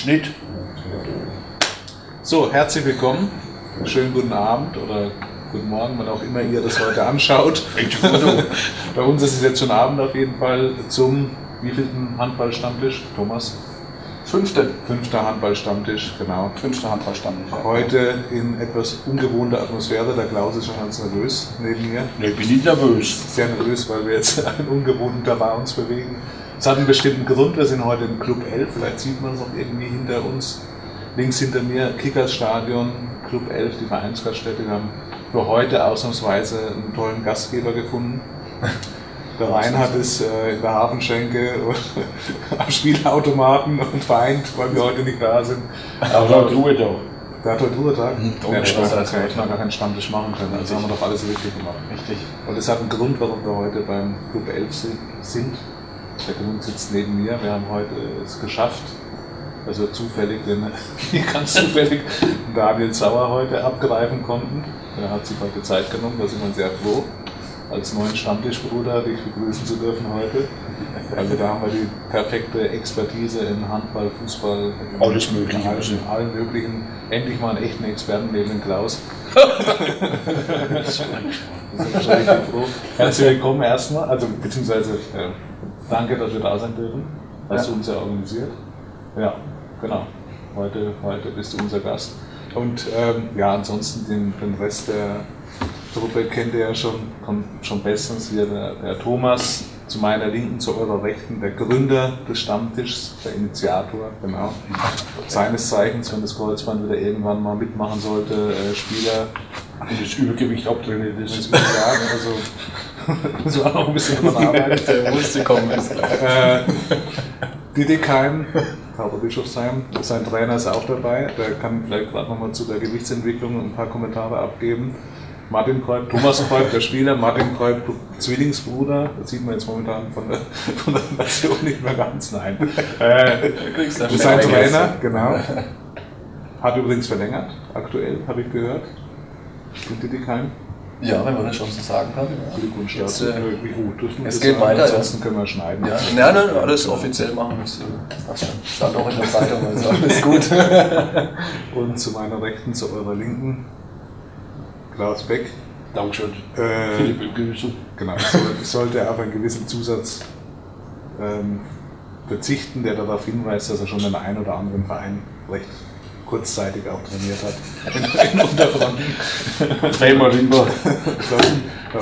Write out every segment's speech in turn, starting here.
Schnitt. So, herzlich willkommen. Schönen guten Abend oder guten Morgen, wann auch immer ihr das heute anschaut. Bei uns ist es jetzt schon Abend auf jeden Fall zum wievielten Handballstammtisch, Thomas? Fünfte. Fünfter Handballstammtisch, genau. Fünfter Handballstammtisch. Heute in etwas ungewohnter Atmosphäre. Der Klaus ist schon ganz nervös neben mir. Ich bin nicht nervös. Sehr nervös, weil wir jetzt einen ungewohnten Terrain uns bewegen. Es hat einen bestimmten Grund. Wir sind heute im Club 11. Vielleicht sieht man es auch irgendwie hinter uns. Links hinter mir Kickers Stadion, Club 11, die Vereinsgaststätte. Wir haben für heute ausnahmsweise einen tollen Gastgeber gefunden. Der Reinhard ist äh, in der Hafenschenke am Spielautomaten und weint, weil wir heute nicht da sind. Aber da Ruhe doch. Der hat heute Ruhetag. Mhm, ja, das das heißt, wir hätten noch gar keinen Stammtisch machen können. Also haben wir doch alles richtig gemacht. Richtig. Und es hat einen Grund, warum wir heute beim Club 11 si- sind. Der Grund sitzt neben mir. Wir haben heute es geschafft, dass wir zufällig den, ganz zufällig Daniel Sauer heute abgreifen konnten. Er hat sich heute Zeit genommen, da sind wir sehr froh, als neuen Stammtischbruder dich begrüßen zu dürfen heute. Also da haben wir die perfekte Expertise in Handball, Fußball, Alles Mögliche. in allen, in allen möglichen. Endlich mal einen echten Experten neben dem Klaus. Wir sind schon froh. Herzlich willkommen erstmal, also beziehungsweise äh, danke, dass wir da sein dürfen. Hast du uns ja organisiert. Ja, genau. Heute, heute bist du unser Gast. Und ähm, ja, ansonsten den, den Rest der Truppe kennt ihr ja schon, schon bestens. Hier der, der Thomas zu meiner Linken, zu eurer Rechten, der Gründer des Stammtischs, der Initiator, genau. Seines Zeichens, wenn das Kreuzband wieder irgendwann mal mitmachen sollte, äh, Spieler das Übergewicht abtrainiert ist. muss ich sagen, also muss man auch ein bisschen dran arbeiten. Der musste kommen, ist klar. Äh, Didekheim, Kauber Bischofsheim, sein Trainer ist auch dabei. Der kann vielleicht gerade nochmal zu der Gewichtsentwicklung ein paar Kommentare abgeben. Martin Kreub, Thomas Kreub, der Spieler, Martin Kreub, Zwillingsbruder, das sieht man jetzt momentan von der, von der Nation nicht mehr ganz, nein. Äh, sein Trainer, genau. Hat übrigens verlängert, aktuell, habe ich gehört. In Didekheim. Ja, wenn man das schon so sagen kann. Glückwunsch Jetzt, dazu. äh, Wie gut. Dürfen wir es geht weiter, ja. Ansonsten können wir schneiden. Ja, nein, nein, alles offiziell machen. Das äh, passt schon. Stand auch in der Zeitung, also alles gut. Und zu meiner Rechten, zu eurer Linken, Klaus Beck. Dankeschön. Äh, Philipp Grüße. genau, ich soll- ich sollte auf einen gewissen Zusatz ähm, verzichten, der darauf hinweist, dass er schon in einem oder anderen Verein recht kurzzeitig auch trainiert hat. In, in Unterfranken. Dreimal rüber. Da,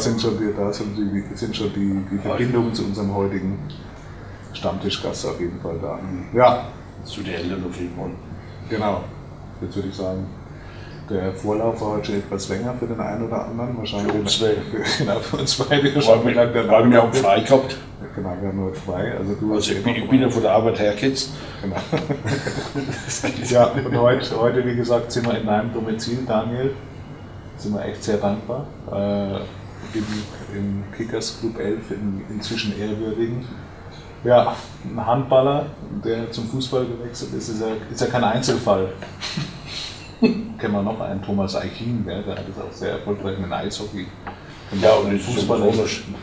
sind, schon, die, da sind die, sind schon die, die Verbindungen zu unserem heutigen Stammtischgast auf jeden Fall da. Ja, Zu den Eltern auf jeden Fall. Genau. Jetzt würde ich sagen, der Vorlauf war heute schon etwas länger für den einen oder anderen. Wahrscheinlich Für uns zwei. Genau, für uns beide wir, weil wir auch frei gehabt. Genau, wir haben heute frei. Also du Also ich bin, ich bin ja von der Arbeit hergesetzt. Genau. ja, und heute, heute, wie gesagt, sind wir in einem Domizil, Daniel. Sind wir echt sehr dankbar. Äh, im, Im Kickers Club 11 in, inzwischen ehrwürdigen. Ja, ein Handballer, der zum Fußball gewechselt ist, ist ja, ist ja kein Einzelfall. Kennen wir noch einen, Thomas Eichin, der, hat es auch sehr erfolgreich mit dem Eishockey. gemacht. Ja, und das Fußballer,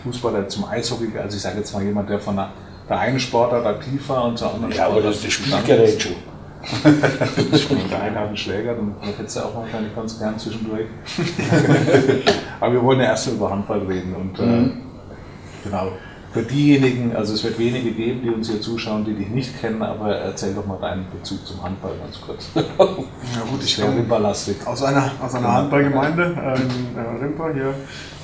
Fußballer zum Eishockey, also ich sage jetzt mal jemand, der von der, der einen Sportart aktiv war und zur anderen Ja, aber das ist das Spielgerät schon. der eine hat einen Schläger, dann hättest du auch wahrscheinlich ganz gern zwischendurch. Aber wir wollen ja erst über Handball reden. Und äh, genau, für diejenigen, also es wird wenige geben, die uns hier zuschauen, die dich nicht kennen, aber erzähl doch mal deinen Bezug zum Handball ganz kurz. Ja gut, ich komme rimperlastig. aus einer, aus einer Handballgemeinde äh, in äh, Rimper hier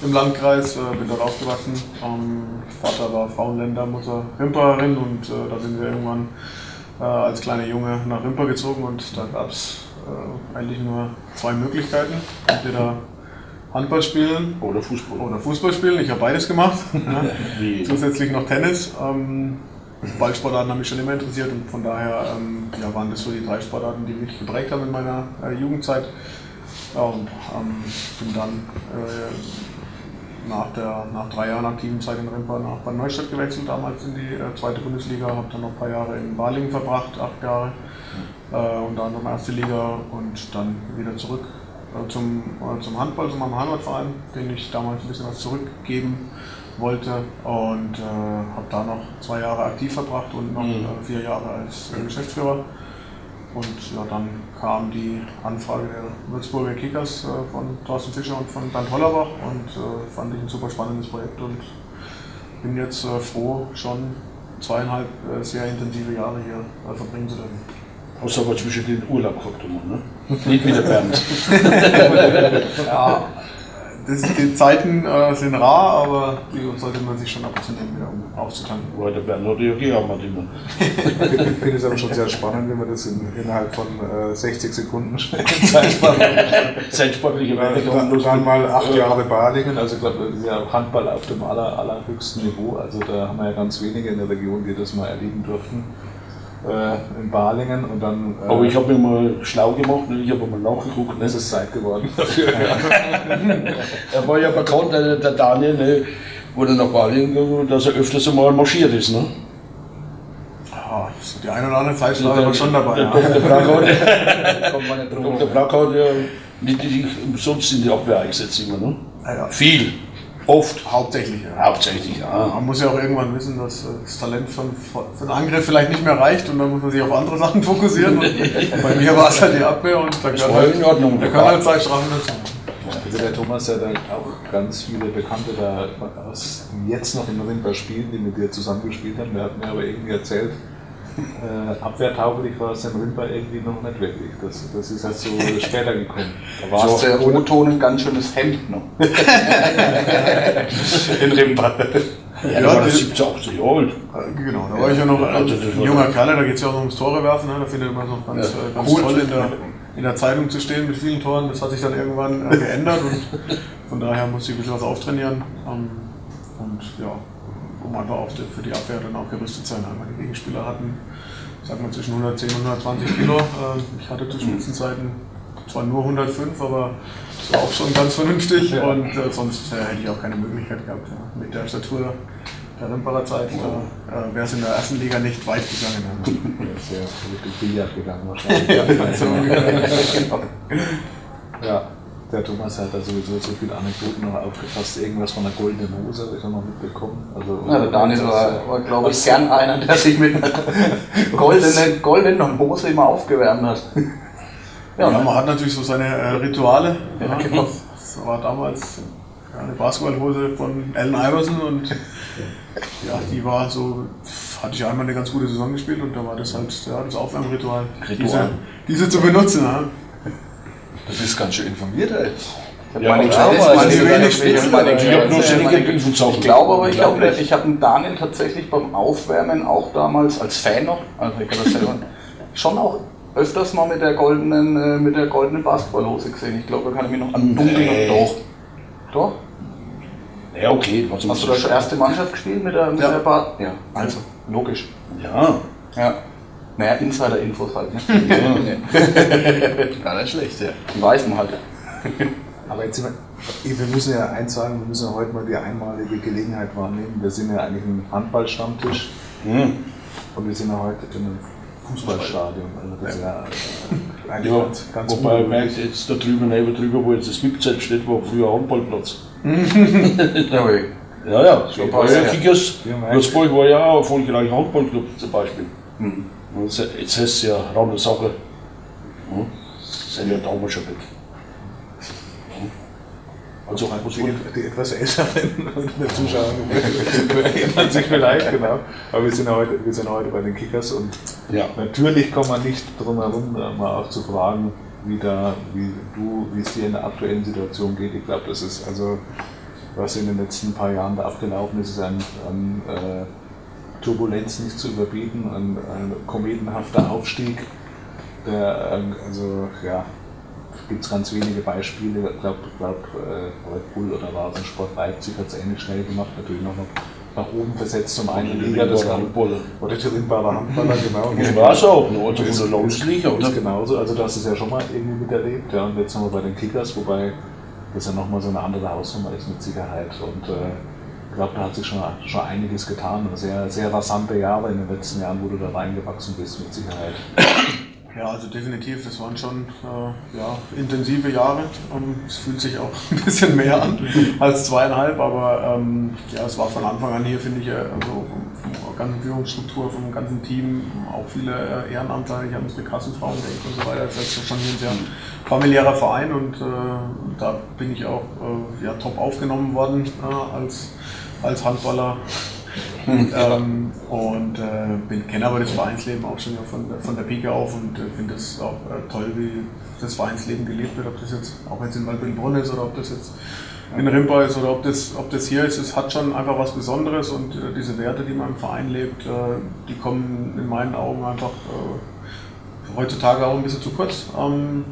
im Landkreis, äh, bin dort aufgewachsen. Ähm, Vater war Frauenländer, Mutter Rimperin und da sind wir irgendwann als kleiner Junge nach Rimper gezogen und da gab es eigentlich nur zwei Möglichkeiten. Entweder Handball spielen Oder Fußball. oder Fußball spielen. Ich habe beides gemacht. Zusätzlich noch Tennis. Ähm, Ballsportarten haben mich schon immer interessiert und von daher ähm, ja, waren das so die drei Sportarten, die mich geprägt haben in meiner äh, Jugendzeit. Ja, und ähm, bin dann äh, nach, der, nach drei Jahren aktiven Zeit in Rimpa nach Bad Neustadt gewechselt, damals in die äh, zweite Bundesliga, habe dann noch ein paar Jahre in Balingen verbracht, acht Jahre, äh, unter anderem erste Liga und dann wieder zurück zum, äh, zum Handball, zu meinem Heimatverein, den ich damals ein bisschen was zurückgeben wollte und äh, habe da noch zwei Jahre aktiv verbracht und noch Mhm. äh, vier Jahre als äh, Geschäftsführer. Und ja, dann kam die Anfrage der Würzburger Kickers äh, von Thorsten Fischer und von Bernd Hollerbach und äh, fand ich ein super spannendes Projekt und bin jetzt äh, froh, schon zweieinhalb äh, sehr intensive Jahre hier äh, verbringen zu dürfen. Hast aber zwischen den Urlaub gehabt, immer, ne? Nicht wie der Bernd. Ja, das, die Zeiten äh, sind rar, aber die sollte man sich schon ab und zu nehmen, wieder, um aufzutanken. Weil der Bernd hat ja gejammert immer. Ich finde es aber schon sehr spannend, wenn man das in, innerhalb von äh, 60 Sekunden sportlicher dann, Werdegang. dann, dann mal acht Jahre Balingen. Also ich glaube, das ist ja Handball auf dem aller, allerhöchsten Niveau. Also da haben wir ja ganz wenige in der Region, die das mal erleben durften. Äh, in Balingen und dann äh, Aber ich habe mich mal schlau gemacht, ne? ich habe mal nachgeguckt. Ne? es ist Zeit geworden dafür. Er war ja bekannt, der, der Daniel, ne? wurde nach Balingen gegangen, dass er öfters einmal marschiert ist. Ne? So die eine oder andere Zeitstrafe war schon dabei. Der Ja. Drum Dr. herum. Brackhardt ja nicht nicht umsonst in die Abwehr eingesetzt immer. Ne? Ja, ja. Viel, oft, Hauptsächlich, ja. hauptsächlich. Ja. Man muss ja auch irgendwann wissen, dass äh, das Talent von, für den Angriff vielleicht nicht mehr reicht und dann muss man sich auf andere Sachen fokussieren. Und bei mir war es halt die Abwehr und da Das gehört war halt, in Ordnung. da gehören halt Zeitstrafen dazu. Also der Thomas hat dann auch ganz viele Bekannte da aus, jetzt noch in November spielen, die mit dir zusammengespielt haben. Der hat mir aber irgendwie erzählt, äh, abwehrtauglich war es in Rimper irgendwie noch nicht wirklich. Das, das ist halt so später gekommen. Da War war es der O-Ton ein ganz schönes Hemd noch. in Rimper. Ja, war das 17, 18 Jahre alt. Genau, da war ich ja noch ein Also junger Kerl, da geht es ja auch noch ums Tore werfen. Ne? Da findet man es noch ganz, Ja. äh, ganz Cool. toll in der, in der Zeitung zu stehen mit vielen Toren. Das hat sich dann irgendwann äh, geändert und von daher musste ich ein bisschen was auftrainieren. Ähm, und ja, um einfach auch für die Abwehr dann auch gerüstet sein. Die Gegenspieler hatten, sag mal, zwischen 110 und 120 Kilo. Äh, ich hatte zu Spitzenzeiten zwar nur 105, aber das war auch schon ganz vernünftig Ja. und äh, sonst äh, hätte ich auch keine Möglichkeit gehabt. Ja. Mit der Statur der Rimperer Zeit da, äh, wäre es in der ersten Liga nicht weit gegangen. Ja. Der ist ja richtig Billard gegangen wahrscheinlich. So ungefähr. Ja, der Thomas hat da sowieso so viele Anekdoten noch aufgefasst. Irgendwas von der goldenen Hose habe ich auch noch mitbekommen. Also, Ja, der Daniel war, war glaube ich, gern einer, der sich mit einer goldenen, goldenen Hose immer aufgewärmt hat. Ja, Ja, man hat natürlich so seine äh, Rituale. Ja, Ja, genau. Das war damals ja, eine Basketballhose von Allen Iverson und ja, die war so, hatte ich einmal eine ganz gute Saison gespielt und da war das halt ja, das Aufwärmritual, Ritual. Diese, diese zu benutzen. Ja. Du bist ganz schön informiert, ey. Ja, meine mal, meine die Kleine- wenig Spitze, meine Ich habe nur ständige Infozauber. Ich glaube aber, ich glaube nicht. Ich habe den Daniel tatsächlich beim Aufwärmen auch damals als Fan noch, also ich das selber, schon auch öfters mal mit der goldenen, äh, mit der goldenen Basketballhose gesehen. Ich glaube, da kann ich mich noch an dunkel Nee. Doch. Doch? Ja, okay. Hast du da schon erste Mannschaft gespielt mit der, mit Ja. der Bart? Ja, also, logisch. Ja. Ja. Naja, Insider-Infos halt. Ne? Gar nicht schlecht, ja. Die weiß man halt. Aber jetzt sind wir, wir müssen ja eins sagen, wir müssen ja heute mal die einmalige Gelegenheit wahrnehmen. Wir sind ja eigentlich ein Handballstammtisch Hm. und wir sind ja heute in einem Fußballstadion. Also das ist ja äh, eigentlich Ja, ganz, ganz wobei man merkt, jetzt da drüben, neben drüber, wo jetzt das VIP-Zelt steht, war früher ein Handballplatz. Ja. Ja, ja, so ja ja. Kickers. Ja. Würzburg war ja auch ein erfolgreicher Handballclub zum Beispiel. Hm. Jetzt, heißt es ja runde Sache. Hm. Sind ja damals schon weg. Hm. Also, was die, die etwas älteren der Zuschauer erinnern sich vielleicht, genau. Aber wir sind, heute, wir sind heute bei den Kickers und ja. natürlich kommt man nicht drum herum, da mal auch zu fragen, wie, da, wie du, wie es dir in der aktuellen Situation geht. Ich glaube, das ist also, was in den letzten paar Jahren da abgelaufen ist, ist an, an äh, Turbulenz nicht zu überbieten, ein, ein kometenhafter Aufstieg. Der, ähm, also, ja, gibt es ganz wenige Beispiele. Ich glaube, glaub, äh, Red Bull oder Rasensport Leipzig hat es ähnlich schnell gemacht, natürlich noch nach oben versetzt zum einen Liga, das war Handballer. oder die Rimbacher Handballer, genau. Das war es auch, von der Landesliga, ist oder? genauso, also das ist ja schon mal irgendwie miterlebt. Ja, und jetzt sind wir bei den Kickers, wobei das ja nochmal so eine andere Hausnummer ist mit Sicherheit. Und äh, ich glaube, da hat sich schon, schon einiges getan. Sehr, sehr rasante Jahre in den letzten Jahren, wo du da reingewachsen bist, mit Sicherheit. Ja, also definitiv, das waren schon äh, ja, intensive Jahre. Ähm, es fühlt sich auch ein bisschen mehr an als zweieinhalb, aber ähm, ja, es war von Anfang an hier, finde ich, äh, also von, der ganzen Führungsstruktur, vom ganzen Team, auch viele äh, Ehrenamtler, ich habe unsere Kassenfrauen und so weiter. Das ist schon hier ein sehr familiärer Verein und äh, da bin ich auch äh, ja, top aufgenommen worden äh, als, als Handballer ähm, und äh, kenne aber das Vereinsleben auch schon von, von der Pike auf und äh, finde es auch äh, toll, wie das Vereinsleben gelebt wird, ob das jetzt auch jetzt in Waldbüttenbrunn ist oder ob das jetzt in Rimpa ist oder ob das, ob das hier ist. Es hat schon einfach was Besonderes und äh, diese Werte, die man im Verein lebt, äh, die kommen in meinen Augen einfach äh, heutzutage auch ein bisschen zu kurz. Ähm,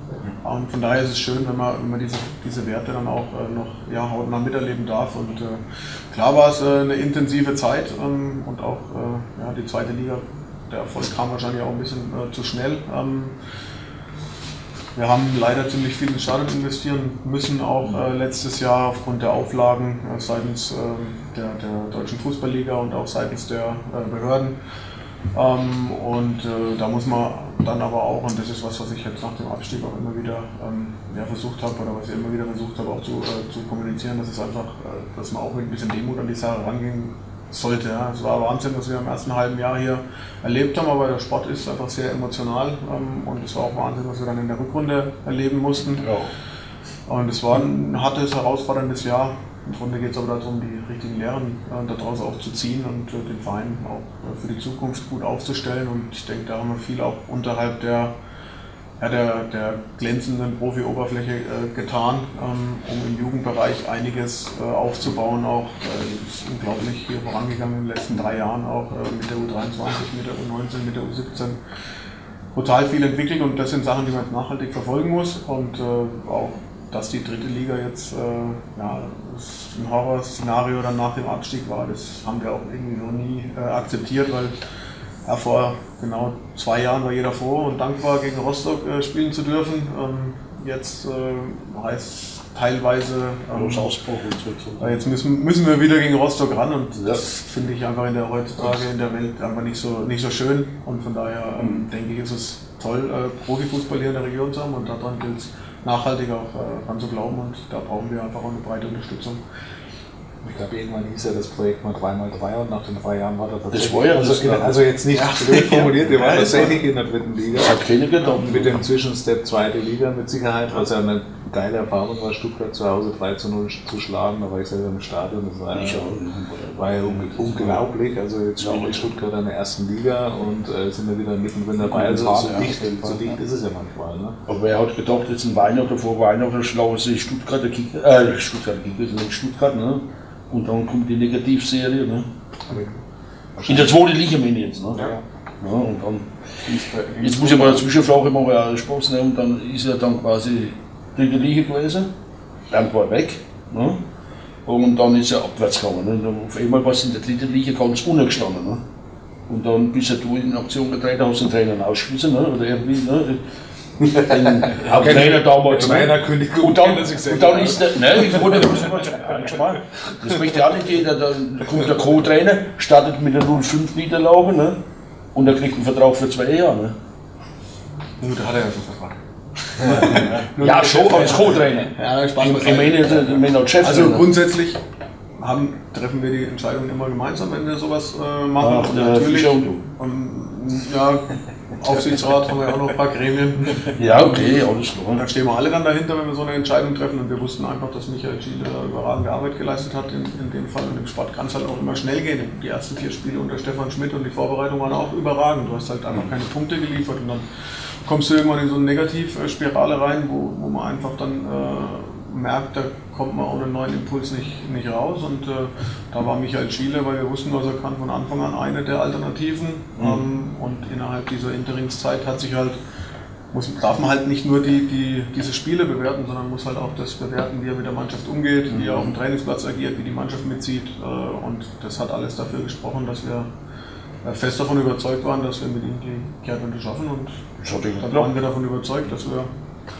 und von daher ist es schön, wenn man, wenn man diese, diese Werte dann auch äh, noch ja, hautnah miterleben darf. Und äh, klar war es äh, eine intensive Zeit ähm, und auch äh, ja, die zweite Liga, der Erfolg kam wahrscheinlich auch ein bisschen äh, zu schnell. Ähm, wir haben leider ziemlich viel ins Stadion investieren müssen, auch äh, letztes Jahr aufgrund der Auflagen seitens der, der Deutschen Fußballliga und auch seitens der Behörden. Ähm, und da muss man dann aber auch, und das ist was, was ich jetzt nach dem Abstieg auch immer wieder ähm, ja, versucht habe, oder was ich immer wieder versucht habe auch zu, äh, zu kommunizieren, dass es einfach, äh, dass man auch mit ein bisschen Demut an die Sache rangehen sollte. Ja. Es war Wahnsinn, was wir im ersten halben Jahr hier erlebt haben, aber der Sport ist einfach sehr emotional ähm, und es war auch Wahnsinn, was wir dann in der Rückrunde erleben mussten. Ja. Und es war ein hartes, herausforderndes Jahr. Im Grunde geht es aber darum, die richtigen Lehren äh, daraus auch zu ziehen und äh, den Verein auch äh, für die Zukunft gut aufzustellen. Und ich denke, da haben wir viel auch unterhalb der, ja, der, der glänzenden Profi-Oberfläche äh, getan, ähm, um im Jugendbereich einiges äh, aufzubauen. Auch äh, ist unglaublich hier vorangegangen in den letzten drei Jahren, auch mit der U23, mit der U19, mit der U17 brutal viel entwickelt und das sind Sachen, die man nachhaltig verfolgen muss und äh, auch dass die dritte Liga jetzt äh, ja, ein Horrorszenario dann nach dem Abstieg war, das haben wir auch irgendwie noch nie äh, akzeptiert, weil ja, vor genau zwei Jahren war jeder froh und dankbar, gegen Rostock äh, spielen zu dürfen. Ähm, jetzt äh, heißt teilweise. Ähm, jetzt müssen, müssen wir wieder gegen Rostock ran und ja. das finde ich einfach in der heutzutage in der Welt einfach nicht so, nicht so schön. Und von daher ähm, denke ich, ist es toll, äh, Profifußball hier in der Region zu haben und daran gilt es nachhaltig auch äh, dran zu glauben und da brauchen wir einfach auch eine breite Unterstützung. Ich glaube, irgendwann hieß ja das Projekt mal 3x3 und nach den drei Jahren war das tatsächlich. Das war ja also, also jetzt nicht blöd formuliert, wir waren tatsächlich in der dritten Liga. Das hat keine gedacht. Mit dem Zwischenstep zweite Liga mit Sicherheit, was ja eine geile Erfahrung war, Stuttgart zu Hause 3 zu 0 zu schlagen. Da war ich selber im Stadion. Das war, ja, war ja unglaublich. Also jetzt spielt ja, Stuttgart in der ersten Liga und äh, sind wir wieder mittendrin dabei. Also so, dicht, so dicht ist es ja manchmal. Ne? Aber wer hat gedacht, jetzt ein Weihnachten vor Weihnachten schlau ist Stuttgart, Kicker, äh, Stuttgart, Kicker, nicht Stuttgart, ne? Und dann kommt die Negativserie. Ne? In der zweiten Liga meine ich jetzt. Ne? Ja. Ja, und dann, jetzt muss ich mal eine Zwischenfrage machen, ja, Spaß, ne? und dann ist er dann quasi dritte Liga gewesen, dann war er weg. Ne? Und dann ist er abwärts gegangen. Ne? Und auf einmal war es in der dritten Liga ganz ungestanden. Ne? Und dann bist du in Aktion getreten, hast den Trainer ausgeschmissen, ne? oder irgendwie. Ne? Den Haupttrainer damals. Trainer König und dann, und dann ist der, ne, ich wollte das möchte auch nicht jeder, da kommt der Co-Trainer, startet mit der 05 Niederlage, ne, und er kriegt einen Vertrag für zwei Jahre, ne. Gut, da hat er ja schon Vertrag. Ja, schon als Co-Trainer. Ja, ich meine, als Chef. Also grundsätzlich haben, treffen wir die Entscheidung immer gemeinsam, wenn wir sowas äh, machen. Ach, natürlich. Und, ja, Aufsichtsrat haben wir auch noch ein paar Gremien. Ja, okay, alles klar. Und da stehen wir alle dann dahinter, wenn wir so eine Entscheidung treffen. Und wir wussten einfach, dass Michael Schiele überragende Arbeit geleistet hat in, in dem Fall. Und im Sport kann es halt auch immer schnell gehen. Die ersten vier Spiele unter Stefan Schmidt und die Vorbereitung waren auch überragend. Du hast halt einfach keine Punkte geliefert und dann kommst du irgendwann in so eine Negativspirale rein, wo, wo man einfach dann äh, merkt, da kommt man ohne neuen Impuls nicht, nicht raus. Und äh, da war Michael Schiele, weil wir wussten, was er kann, von Anfang an eine der Alternativen. Mhm. Ähm, und innerhalb dieser Interimszeit hat sich halt, muss, darf man halt nicht nur die, die, diese Spiele bewerten, sondern muss halt auch das bewerten, wie er mit der Mannschaft umgeht, mhm. wie er auf dem Trainingsplatz agiert, wie die Mannschaft mitzieht. Äh, und das hat alles dafür gesprochen, dass wir äh, fest davon überzeugt waren, dass wir mit ihm die Kehrtwende schaffen. Und dann waren wir davon überzeugt, dass wir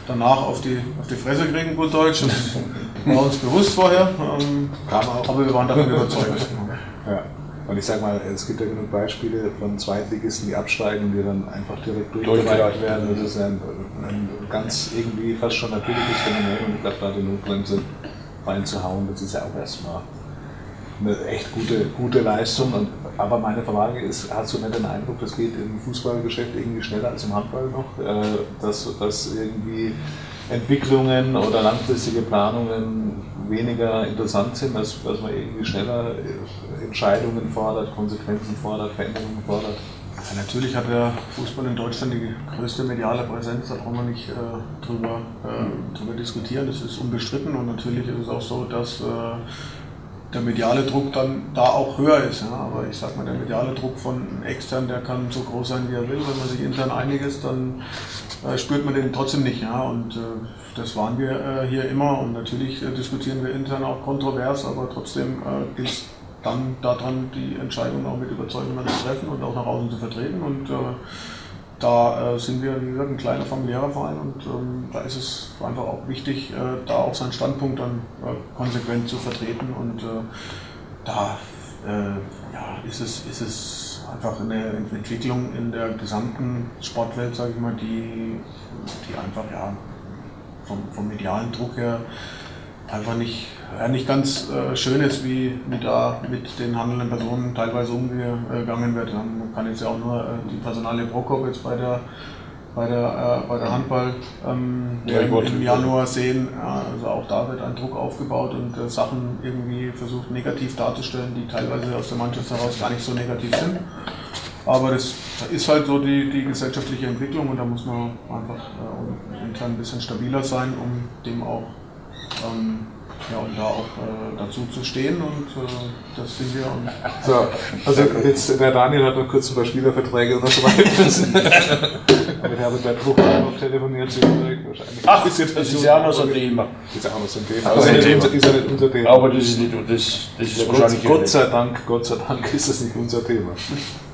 danach auf die, auf die Fresse kriegen, gut Deutsch. Das war uns bewusst vorher. Ähm, aber wir waren davon überzeugt. Ja. Und ich sag mal, es gibt ja genug Beispiele von Zweitligisten, die absteigen und die dann einfach direkt Durchgereicht durchgereicht werden. Das ist ein, ein ganz irgendwie fast schon natürliches Phänomen und ich glaube, da die Notbremse reinzuhauen, das ist ja auch erstmal eine echt gute, gute Leistung. Und, aber meine Frage ist, hast du nicht den Eindruck, das geht im Fußballgeschäft irgendwie schneller als im Handball noch? Äh, dass, dass irgendwie Entwicklungen oder langfristige Planungen weniger interessant sind, dass, dass man irgendwie schneller Entscheidungen fordert, Konsequenzen fordert, Veränderungen fordert? Ja, natürlich hat der Fußball in Deutschland die größte mediale Präsenz, da brauchen wir nicht äh, drüber, äh, drüber diskutieren, das ist unbestritten und natürlich ist es auch so, dass äh, der mediale Druck dann da auch höher ist. Ja? Aber ich sag mal, der mediale Druck von extern, der kann so groß sein, wie er will. Wenn man sich intern einig ist, dann äh, spürt man den trotzdem nicht. Ja? Und äh, das waren wir äh, hier immer und natürlich äh, diskutieren wir intern auch kontrovers, aber trotzdem äh, gilt es dann daran, die Entscheidung auch mit Überzeugung zu treffen und auch nach außen zu vertreten. Und äh, da äh, sind wir, wie gesagt, ein kleiner familiärer Verein und ähm, da ist es einfach auch wichtig, äh, da auch seinen Standpunkt dann äh, konsequent zu vertreten und äh, da äh, ja, ist, es, ist es einfach eine Entwicklung in der gesamten Sportwelt, sage ich mal, die, die einfach ja, vom, vom medialen Druck her einfach nicht, ja, nicht ganz äh, schön ist, wie, wie da mit den handelnden Personen teilweise umgegangen wird. Man kann jetzt ja auch nur äh, die Personalie Prokop jetzt bei der bei der, äh, bei der Handball ähm, Ja, im, im Januar sehen. Ja, also auch da wird ein Druck aufgebaut und äh, Sachen irgendwie versucht negativ darzustellen, die teilweise aus der Mannschaft heraus gar nicht so negativ sind. Aber das ist halt so die, die gesellschaftliche Entwicklung und da muss man einfach äh, intern ein bisschen stabiler sein, um dem auch ähm, ja, und da auch äh, dazu zu stehen und äh, das sind wir. Und So, also jetzt, der Daniel hat noch kurz ein paar Spielerverträge unterschreiben Aber der hat bei Drucker noch telefoniert, sie wahrscheinlich. Ach, das ist ja auch noch so ein Thema. Ist ja auch noch so ein Thema. Aber Aber ist, ja Thema. nicht, ist ja nicht unser Thema. Aber das ist nicht, das, das ist Gott, wahrscheinlich Gott sei Dank, Gott sei Dank ist das nicht unser Thema.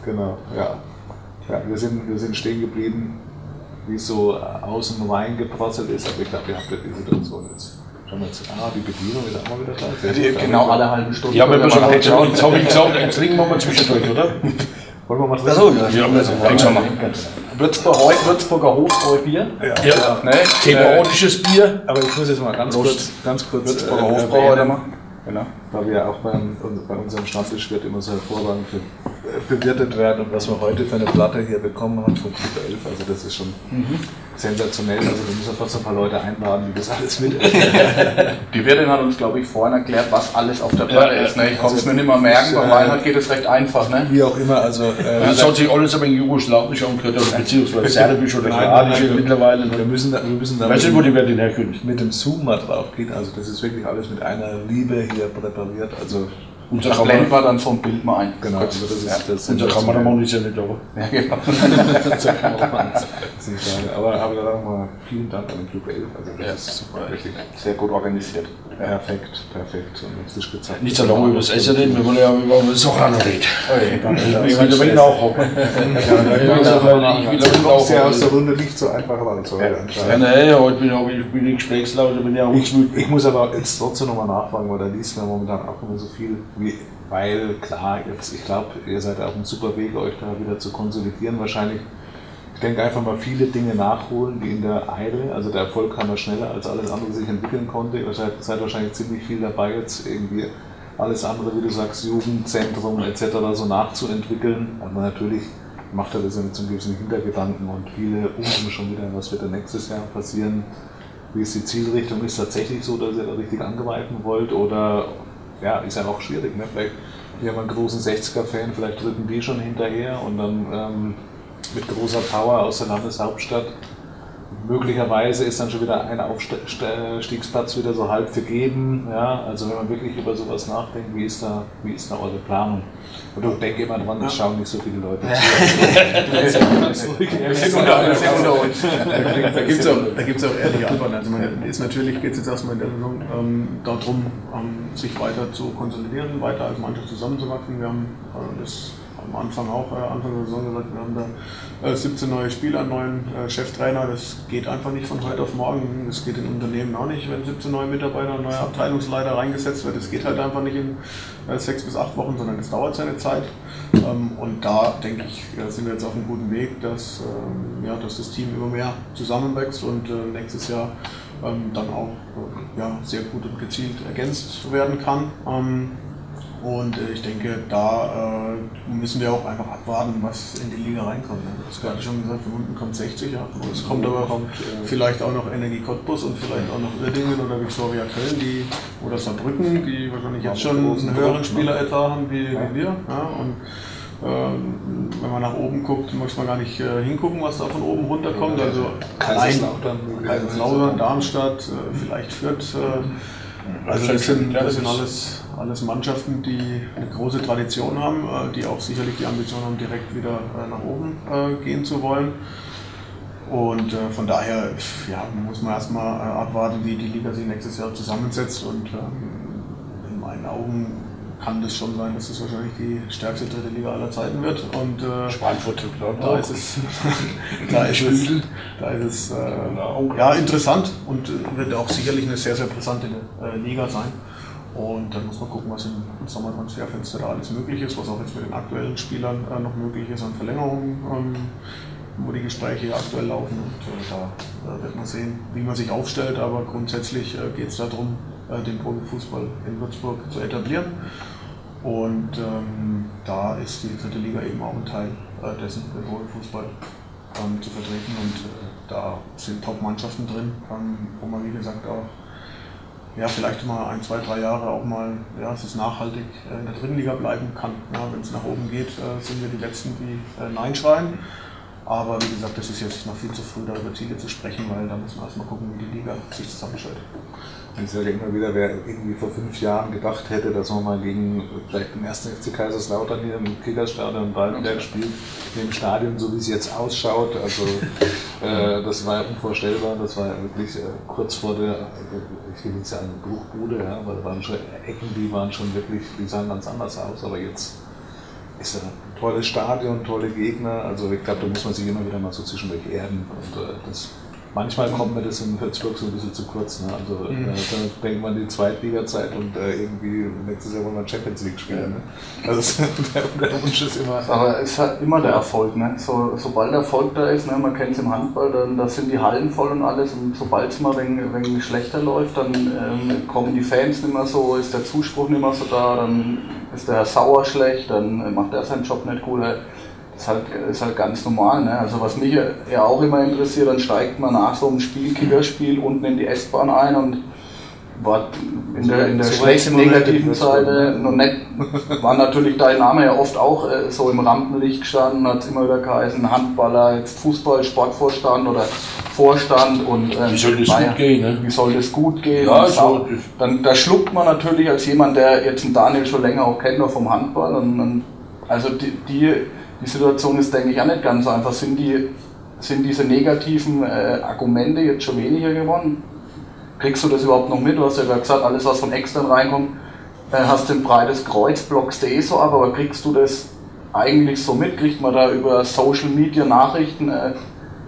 Genau, ja. ja wir, sind, wir sind stehen geblieben, wie es so außen reingeprosselt ist, aber ich glaube, ihr habt ja die Situation jetzt. Schauen wir jetzt, ah, die Bedienung ist auch mal wieder da. Gut. Genau alle halben Stunden. Ja, wir müssen wir mal jetzt, jetzt habe ich gesagt, jetzt trinken wir mal zwischendurch, oder? Wollen wir mal drin? Achso, Ja, also, langsam mal. Würzburg, heute Würzburger Hofbräubier. Ja. Ne? Thematisches Bier. Aber ich muss jetzt mal ganz kurz, ganz kurz Würzburger äh, Hofbräu heute erwähnen, mal. Genau. weil wir auch beim, bei unserem Stammtisch wird immer so hervorragend be- bewirtet werden und was wir heute für eine Platte hier bekommen haben vom Club 11, also das ist schon sensationell. Also wir müssen fast ein paar Leute einladen, die das alles mit. Die Wirtin hat uns, glaube ich, vorhin erklärt, was alles auf der Platte Ja, ist. Ne? Ich konnte es also mir nicht mehr merken, bei äh, Reinhard geht es recht einfach. Ne? Wie auch immer, also äh, Das hat sich alles aber in Jugoslawisch angehört, beziehungsweise Serbisch oder Kroatisch mittlerweile. wir Ne? müssen da, wir müssen da Weißt du, wo die Werte herkommt? mit dem Zoom mal drauf gehen. Also das ist wirklich alles mit einer Liebe hier präpariert. Also Unser, Das blenden wir dann vom Bild mal ein. genau, also das ist das unser Kameramann ist ja nicht da. Ja, genau. Aber, aber da sagen wir vielen Dank an den Club 11. Also das Ja, ist super, wirklich Sehr gut organisiert. perfekt, perfekt. Und frisch gezapft. Nicht so lange über das Essen reden, wir wollen ja über das auch noch reden. Ui, Ich will ein wenig nachhocken. Ich will kommst ja aus der. Runde nicht so einfach heute Ja, nee, heute bin ich auch in Gesprächslaune, bin ja auch Ich, ich muss aber jetzt trotzdem nochmal nachfragen, weil da liest man momentan auch immer so viel, weil klar, jetzt, ich glaube, ihr seid auf einem super Weg, euch da wieder zu konsolidieren wahrscheinlich. Ich denke einfach mal viele Dinge nachholen, die in der Eile, also der Erfolg kam ja schneller, als alles andere sich entwickeln konnte. Ihr seid, seid wahrscheinlich ziemlich viel dabei, jetzt irgendwie alles andere, wie du sagst, Jugendzentrum etc. so nachzuentwickeln. Aber natürlich macht er das ja mit so einem gewissen Hintergedanken und viele unten schon wieder, was wird da nächstes Jahr passieren wie ist die Zielrichtung? Ist tatsächlich so, dass ihr da richtig angreifen wollt? Oder, ja, ist ja auch schwierig, ne? Vielleicht, wir haben einen großen 60er-Fan, vielleicht drücken die schon hinterher und dann ähm, mit großer Power aus der Landeshauptstadt. Möglicherweise ist dann schon wieder ein Aufstiegsplatz wieder so halb vergeben. Ja? Also wenn man wirklich über sowas nachdenkt, wie ist da, wie ist da eure Planung? Und ich denke immer dran, es schauen nicht so viele Leute zu. Da gibt es auch, da gibt's auch ehrliche Antworten. Also man ist natürlich geht es jetzt erstmal in der Saison ähm, darum, ähm, sich weiter zu konsolidieren, weiter als Mannschaft zusammenzuwachsen. Wir haben äh, das am Anfang auch, äh, Anfang der Saison gesagt, wir haben da äh, 17 neue Spieler, einen neuen äh, Cheftrainer. Das geht einfach nicht von heute auf morgen. Das geht in Unternehmen auch nicht, wenn 17 neue Mitarbeiter, ein neuer Abteilungsleiter reingesetzt wird. Das geht halt einfach nicht in äh, sechs bis acht Wochen, sondern es dauert seine Zeit. Ähm, und da denke ich, äh, sind wir jetzt auf einem guten Weg, dass, ähm, ja, dass das Team immer mehr zusammenwächst und äh, nächstes Jahr ähm, dann auch ja, sehr gut und gezielt ergänzt werden kann. Und äh, ich denke, da äh, müssen wir auch einfach abwarten, was in die Liga reinkommt. Ne? Du hast gerade schon gesagt, von unten kommt 60, ja. Uns kommt aber kommt, äh, vielleicht auch noch Energie Cottbus und vielleicht auch noch Uerdingen oder Victoria Köln die, oder Saarbrücken, die wahrscheinlich jetzt schon einen höheren Spieler etwa haben wie, wie wir. Ja? Und ähm, wenn man nach oben guckt, muss man gar nicht äh, hingucken, was da von oben runterkommt. Also Kaiserslautern, Kaiserslautern, Darmstadt, äh, vielleicht Fürth. Äh, also das sind, das sind alles, alles Mannschaften, die eine große Tradition haben, äh, die auch sicherlich die Ambition haben, direkt wieder äh, nach oben äh, gehen zu wollen. Und von daher ja, muss man erstmal abwarten, wie die Liga sich nächstes Jahr zusammensetzt. Und ähm, in meinen Augen kann das schon sein, dass es wahrscheinlich die stärkste dritte Liga aller Zeiten wird. Und äh, Schweinfurt da ist es, da ist es, da ist es äh, ja, interessant und wird auch sicherlich eine sehr, sehr brisante äh, Liga sein. Und dann muss man gucken, was im Sommertransferfenster da alles möglich ist, was auch jetzt mit den aktuellen Spielern äh, noch möglich ist an Verlängerungen, ähm, wo die Gespräche aktuell laufen. Und äh, da äh, wird man sehen, wie man sich aufstellt. Aber grundsätzlich äh, geht es darum, äh, den Profifußball in Würzburg zu etablieren. Und ähm, da ist die dritte Liga eben auch ein Teil äh, dessen, den Profifußball ähm, zu vertreten. Und da sind Top-Mannschaften drin, ähm, wo man wie gesagt auch ja, vielleicht mal ein, zwei, drei Jahre auch mal, ja, es ist nachhaltig äh, in der dritten Liga bleiben kann. Ja, Wenn es nach oben geht, äh, sind wir die Letzten, die äh, Nein schreien. Aber wie gesagt, das ist jetzt noch viel zu früh, da über Ziele zu sprechen, weil da muss man erstmal gucken, wie die Liga sich zusammenstellt. Ich sage immer wieder, wer irgendwie vor fünf Jahren gedacht hätte, dass man mal gegen vielleicht den ersten FC Kaiserslautern hier im Kickerstadion in Ballenberg spielt, im Stadion, so wie es jetzt ausschaut. Also äh, das war ja unvorstellbar, das war ja wirklich äh, kurz vor der, ich will nicht sagen Bruchbude, ja, weil da waren schon Ecken, die waren schon wirklich, die sahen ganz anders aus, aber jetzt ist ein tolles Stadion, tolle Gegner, also ich glaube, da muss man sich immer wieder mal so zwischendurch erden und äh, das Manchmal kommt mir das in Würzburg so ein bisschen zu kurz. Ne? Also mhm. äh, da denkt man die Zweitliga-Zeit und äh, irgendwie nächstes Jahr wollen wir Champions League spielen. Ne? Also der, der, Wunsch ist immer. Aber es hat immer der Erfolg. Ne? So, sobald der Erfolg da ist, ne? man kennt es im Handball, dann da sind die Hallen voll und alles. Und sobald es mal ein wenig schlechter läuft, dann ähm, kommen die Fans nicht mehr so, ist der Zuspruch nicht mehr so da, dann ist der Sauer schlecht, dann macht er seinen Job nicht gut. Das ist halt, ist halt ganz normal. Ne? Also was mich ja auch immer interessiert, dann steigt man nach so einem Spiel, Kickerspiel unten in die S-Bahn ein und war in der, in der so schlechten negativen Seite noch nicht, war natürlich dein Name ja oft auch äh, so im Rampenlicht gestanden, hat es immer wieder geheißen, Handballer, jetzt Fußball, Sportvorstand oder Vorstand und äh, wie soll das gut gehen? Ne? Wie soll das gut gehen? Ja, so, dann da schluckt man natürlich als jemand, der jetzt einen Daniel schon länger auch kennt, noch vom Handball und, und also die, die die Situation ist, denke ich, auch nicht ganz so einfach. Sind, die, sind diese negativen äh, Argumente jetzt schon weniger geworden? Kriegst du das überhaupt noch mit? Du hast ja gesagt, alles, was von extern reinkommt, äh, hast du ein breites Kreuz, blockst eh so ab, aber kriegst du das eigentlich so mit? Kriegt man da über Social Media Nachrichten? Äh,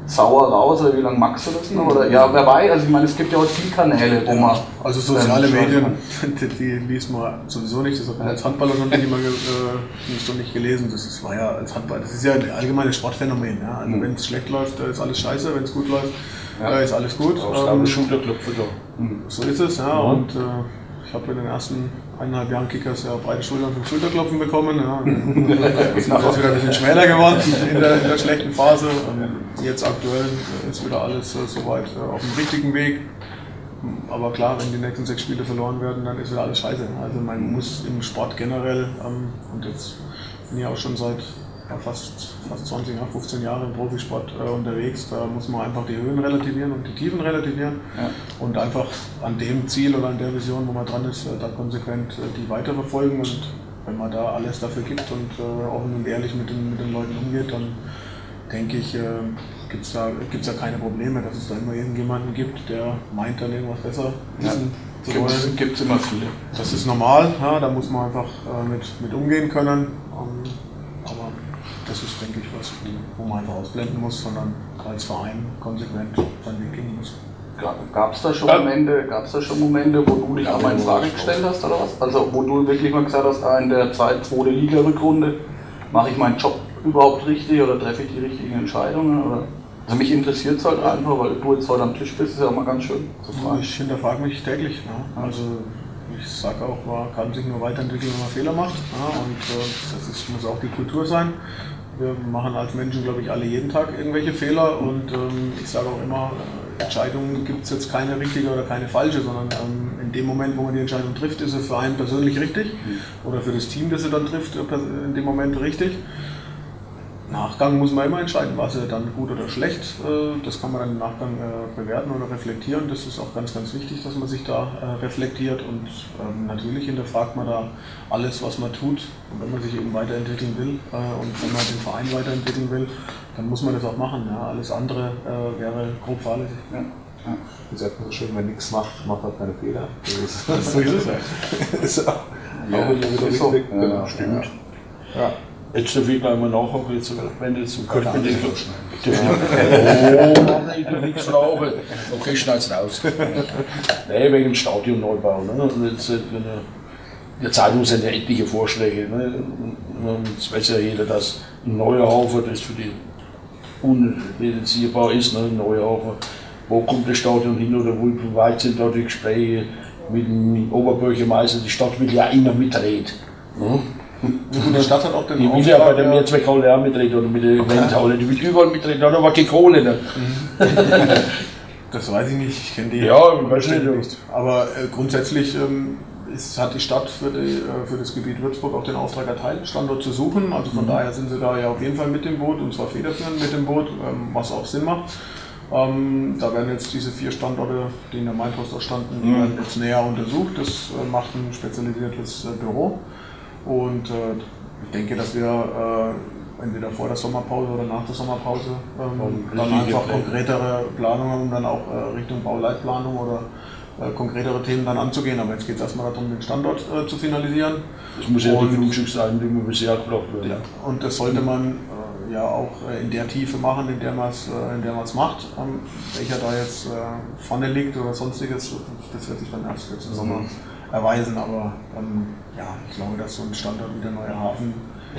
sauer raus oder wie lange magst du das noch? Oder ja, wer weiß, also ich meine, es gibt ja auch viele Kanäle, wo man. Also soziale ähm, Medien, die, die liest man sowieso nicht, das hat man als Handballer noch nicht immer äh, nicht, nicht gelesen. Das ist, war ja als Handballer, das ist ja ein allgemeines Sportphänomen. Ja? Also mhm. wenn es schlecht läuft, ist alles scheiße, wenn es gut läuft, ja. ist alles gut. Ähm, Schulterklopfe da. So ist es, ja. ja. Und äh, ich habe in den ersten eineinhalb Jahren Kickers ja breite Schultern für Schulterklopfen bekommen. Ja. ist nachher wieder ein bisschen schmäler geworden in der, in der schlechten Phase. Und jetzt aktuell ist wieder alles äh, soweit äh, auf dem richtigen Weg. Aber klar, wenn die nächsten sechs Spiele verloren werden, dann ist wieder alles scheiße. Also man muss im Sport generell, ähm, und jetzt bin ich auch schon seit ja, fast, fast 20, 15 Jahre im Profisport äh, unterwegs. Da muss man einfach die Höhen relativieren und die Tiefen relativieren ja. und einfach an dem Ziel oder an der Vision, wo man dran ist, äh, da konsequent äh, die weiterverfolgen. Und wenn man da alles dafür gibt und äh, offen und ehrlich mit den, mit den Leuten umgeht, dann denke ich, äh, gibt es da, gibt's da keine Probleme, dass es da immer irgendjemanden gibt, der meint dann irgendwas besser wissen ja. Gibt es immer viele. Das ist normal, ja, da muss man einfach äh, mit, mit umgehen können. Ähm, das ist, denke ich, was, wo man einfach ausblenden muss, sondern als Verein konsequent seinen Weg gehen muss. Gab es da, schon Momente, gab's da schon Momente, wo du dich auch mal in Frage gestellt hast oder was? Also wo du wirklich mal gesagt hast, ah, in der zweiten, zweiten Liga-Rückrunde mache ich meinen Job überhaupt richtig oder treffe ich die richtigen Entscheidungen? Oder? Also mich interessiert es halt einfach, weil du jetzt heute am Tisch bist, ist ja auch mal ganz schön zu fragen. Ich hinterfrage mich täglich. Ne? Also ich sage auch, man kann sich nur weiterentwickeln, wenn man Fehler macht. Ne? Und äh, das ist, muss auch die Kultur sein. Wir machen als Menschen, glaube ich, alle jeden Tag irgendwelche Fehler und ähm, ich sage auch immer, Entscheidungen gibt es jetzt keine richtige oder keine falsche, sondern ähm, in dem Moment, wo man die Entscheidung trifft, ist sie für einen persönlich richtig mhm. oder für das Team, das sie dann trifft, äh, in dem Moment richtig. Nachgang muss man immer entscheiden, war sie dann gut oder schlecht. Äh, das kann man dann im Nachgang äh, bewerten oder reflektieren. Das ist auch ganz, ganz wichtig, dass man sich da äh, reflektiert und ähm, natürlich hinterfragt man da alles, was man tut. Und wenn man sich eben weiterentwickeln will und wenn man den Verein weiterentwickeln will, dann muss man das auch machen. Alles andere wäre grob fahrlässig. Ja. Ja. Das sagt man so schön, wenn nichts macht, macht man keine Fehler. Das ist, so ist es ja. ist auch, ja, auch wieder. So. Ja, stimmt. Ja. Jetzt darf ich gleich mal nachhaken, jetzt, wenn du zum Köpfen denkst. Oh, Mann, ich darf nichts rauchen. Okay, schneid's raus. Nein, wegen dem Stadionneubau. Ne? Jetzt, wenn er, in der Zeitung sind ja etliche Vorschläge. Ne? Und jetzt weiß ja jeder, dass ein neuer Haufen, das für die unreduzierbar ist, ne? ein neuer Haufen. Wo kommt das Stadion hin oder wie weit sind da die Gespräche mit dem Oberbürgermeister? Die Stadt will ja immer mitreden. Ne? Und die Stadt hat auch den Die will ja bei der Mehrzweckhalle auch mitreden oder mit der Eventhalle. Die will überall mitreden, hat aber keine Kohle. Ne? Das weiß ich nicht, ich kenne die ja, weiß nicht. nicht. Aber äh, grundsätzlich ähm, ist, hat die Stadt für, die, äh, für, das Gebiet Würzburg auch den Auftrag erteilt, Standort zu suchen. Also von mhm. daher sind sie da ja auf jeden Fall mit dem Boot und zwar federführend mit dem Boot, ähm, was auch Sinn macht. Ähm, da werden jetzt diese vier Standorte, die in der Mainpost standen, mhm. jetzt näher untersucht. Das äh, macht ein spezialisiertes äh, Büro. Und äh, ich denke, dass wir äh, entweder vor der Sommerpause oder nach der Sommerpause ähm, dann einfach konkretere Planungen, um dann auch äh, Richtung Bauleitplanung oder äh, konkretere Themen dann anzugehen. Aber jetzt geht es erstmal darum, den Standort äh, zu finalisieren. Das muss ja und, die Grundstück sein, die man bisher gebraucht wird. Ja, und das sollte man äh, ja auch in der Tiefe machen, in der man es macht. Ähm, welcher da jetzt vorne liegt oder sonstiges, das wird sich dann erst jetzt im Sommer mhm. Erweisen. Aber ähm, ja, ich glaube, dass so ein Standort wie der Neue Hafen,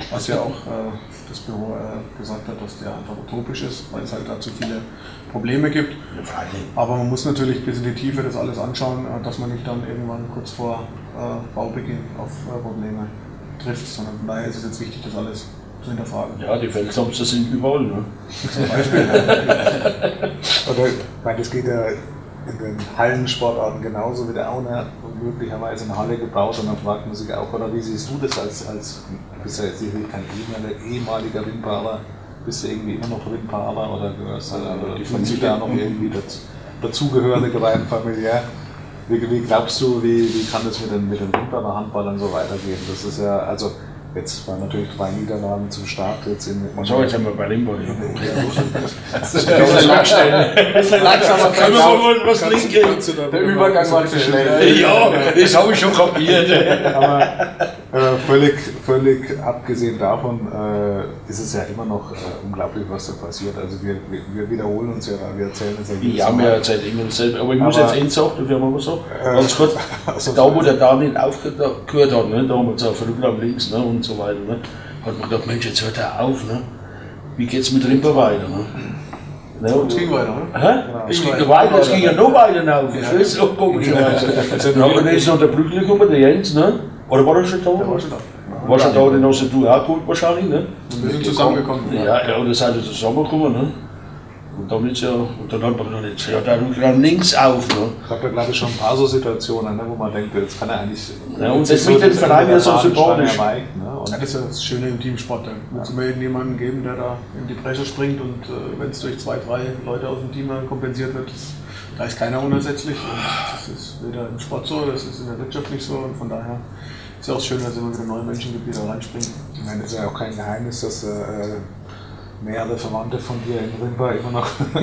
was ja auch äh, das Büro äh, gesagt hat, dass der einfach utopisch ist, weil es halt da zu viele Probleme gibt. Aber man muss natürlich bis in die Tiefe das alles anschauen, äh, dass man nicht dann irgendwann kurz vor äh, Baubeginn auf äh, Probleme trifft, sondern von daher ist es jetzt wichtig, das alles zu hinterfragen. Ja, die Feldsamster sind überall. Ne? Zum Beispiel. Oder, weil das geht ja in den Hallensportarten genauso wie der Aune möglicherweise eine Halle gebaut und dann fragt man sich auch, oder wie siehst du das als, als du bist ja jetzt sicherlich kein ehemaliger Windfahrer, bist du irgendwie immer noch Windfahrer oder gehörst also, oder die von sich da noch irgendwie dazu, dazugehörige rein familiär? Wie, wie, glaubst du, wie, wie kann das mit den, mit den Windfahrer Handballern so weitergehen? Das ist ja, also Jetzt waren natürlich drei Niederlagen zum Start. Jetzt in, so, jetzt haben wir bei Limbo. das ist ein langsamer. Können wir mal was trinken? Der Übergang war zu schnell. Ja, das habe ich schon kapiert. Aber äh, völlig, völlig abgesehen davon äh, ist es ja immer noch äh, unglaublich, was da passiert. Also wir, wir, wir wiederholen uns ja, wir erzählen es ja Ja, wir erzählen immer dasselbe. Aber ich muss aber, jetzt eins sagen, dafür haben wir so. Ganz kurz, also da wo der Daniel aufgehört hat, ne, da haben wir jetzt auf Rücken links, ne, und so weiter. Ne? Hat man gedacht, Mensch, jetzt hört er auf. Ne? Wie geht es mit Rimper weiter? Ne? Ne? Es ging weiter, ne? Hä? Genau. Es ging weiter, es ging ja noch weiter auf. Das ist so komischerweise. dann ist noch der Brückler gekommen, der Jens, ne? Oder war er schon da? Der war schon da. War schon da, den hast du auch gut wahrscheinlich, ne? Wir sind zusammengekommen. Ja, ja, oder seid ihr zusammengekommen, ne? Und dann, ist ja, und dann hat man nicht, ja, da rückt dann links auf. Ne? Ich habe ja glaube ich schon ein paar so Situationen, ne, wo man denkt, jetzt kann er eigentlich. Ja, und das mit dem Verein ja so sympathisch. Ne? Ja, das ist ja das Schöne im Teamsport. Da wird es immer irgendjemanden geben, der da in die Bresche springt und äh, wenn es durch zwei, drei Leute aus dem Team dann kompensiert wird, das, da ist keiner unersetzlich. Und das ist weder im Sport so, das ist in der Wirtschaft nicht so und von daher ist es auch schön, dass es immer wieder neue Menschen gibt, die da reinspringen. Ich meine, das ist ja auch kein Geheimnis, dass. Äh, nähere Verwandte von dir in Rimba immer noch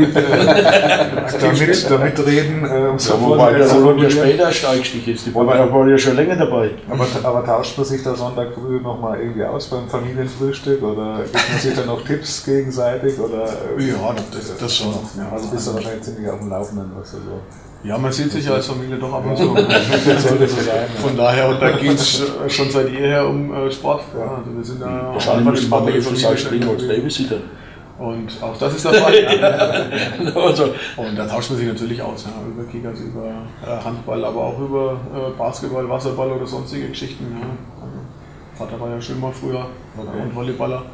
damit, damit reden. Äh, um Ja, wobei der ja später erst eingestiegen ist. Die war, der war ja schon länger dabei. Aber, aber tauscht man sich da Sonntag früh nochmal irgendwie aus beim Familienfrühstück oder gibt man sich dann noch Tipps gegenseitig? Oder, äh, Ja, das, das schon. Ja, also bist du wahrscheinlich ziemlich auf dem Laufenden, was so. Ja, man sieht sich ja als Familie doch ab und zu. Von daher, und da geht es schon seit jeher um äh, Sport. Ja, also wir sind da Wahrscheinlich sportliche von als Babysitter. Und auch das ist der Fall. ja. Also, Und da tauscht man sich natürlich aus, ja, über Kickers, über äh, Handball, aber auch über äh, Basketball, Wasserball oder sonstige Geschichten. Ja. Also, Vater war ja Schwimmer früher Okay. und Volleyballer.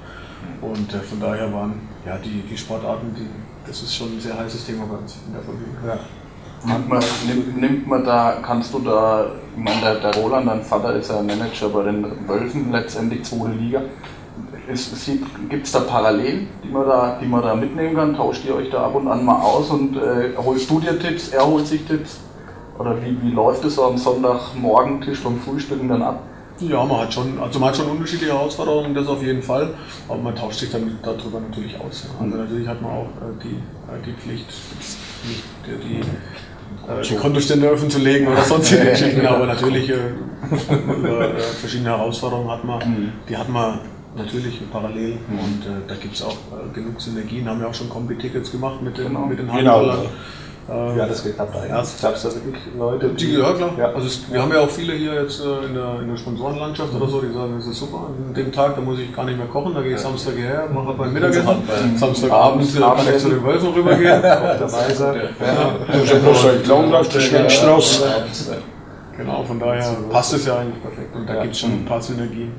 Und äh, von daher waren ja die, die Sportarten, die, das ist schon ein sehr heißes Thema bei uns in der Familie. Ja. Nimmt man, nimmt, nimmt man da, kannst du da, ich meine, der, der Roland, dein Vater ist ja Manager bei den Wölfen, letztendlich zweite Liga. Gibt es da Parallelen, die man da, die man da mitnehmen kann? Tauscht ihr euch da ab und an mal aus und äh, holst du dir Tipps, er holt sich Tipps? Oder wie, wie läuft es so am Sonntagmorgentisch beim Frühstücken dann ab? Ja, man hat schon, also man hat schon unterschiedliche Herausforderungen, das auf jeden Fall, aber man tauscht sich dann darüber natürlich aus. Also natürlich hat man auch äh, die, äh, die Pflicht, die, die, äh, die Kontostände offen zu legen oder sonstige Geschichten, aber natürlich äh, über äh, verschiedene Herausforderungen hat man, die hat man natürlich parallel. Und äh, da gibt es auch äh, genug Synergien, haben wir auch schon Kombi-Tickets gemacht mit den, Genau. mit den Genau, Handballern. Äh, Wie hat das geklappt eigentlich? Ja. Gab es da wirklich Leute, die, ja, klar. Ja. Also es, wir haben ja auch viele hier jetzt äh, in, der, in der Sponsorenlandschaft oder so, die sagen, das ist super. An dem Tag, da muss ich gar nicht mehr kochen, da gehe ich Samstag her, mache mein Mittagessen. Samstagabend äh, kann ich zu den Wölfen rübergehen. dabei sein? einen Clownlauf, der Schwänzstrauß. Genau, von daher passt es ja eigentlich perfekt. Und da Ja. gibt es schon ein paar Synergien.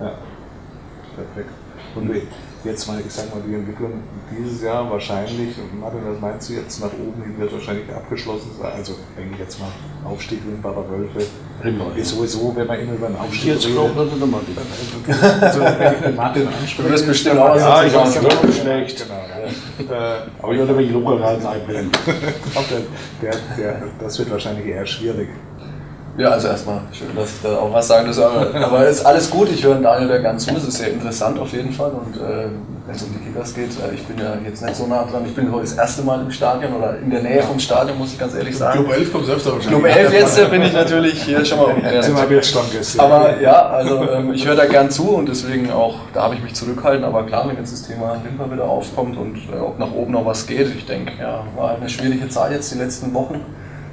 Ja, perfekt. Und wie- jetzt mal, ich sag mal, die Entwicklung dieses Jahr wahrscheinlich, Martin, was meinst du jetzt, nach oben hin wird wahrscheinlich abgeschlossen sein. Also, denke ich jetzt mal, Aufstieg Wimbacher Wölfe. Ist sowieso, wenn man immer über einen Aufstieg Jetzt redet. nicht der Mann. Also, wenn ich den Martin anspreche. Wirst bestimmt auch Ja, ich weiß wirklich schlecht. Genau, ja. Äh, Aber ich ein wenig locker rein der, der, der, das wird wahrscheinlich eher schwierig. Ja, also erstmal schön, dass ich da auch was sagen darf. Aber, aber ist alles gut, ich höre Daniel da ganz zu, es ist sehr interessant auf jeden Fall. Und äh, wenn es um die Kickers geht, äh, ich bin ja jetzt nicht so nah dran. Ich bin heute das erste Mal im Stadion oder in der Nähe vom Stadion, muss ich ganz ehrlich sagen. Club 11 kommt öfter wahrscheinlich. Club 11 jetzt äh, bin ich natürlich hier schon mal Stammgäste. Aber ja, also ähm, ich höre da gern zu und deswegen auch, da habe ich mich zurückhalten. Aber klar, wenn jetzt das Thema Limper wieder aufkommt und äh, ob nach oben noch was geht, ich denke, ja, war eine schwierige Zeit jetzt die letzten Wochen.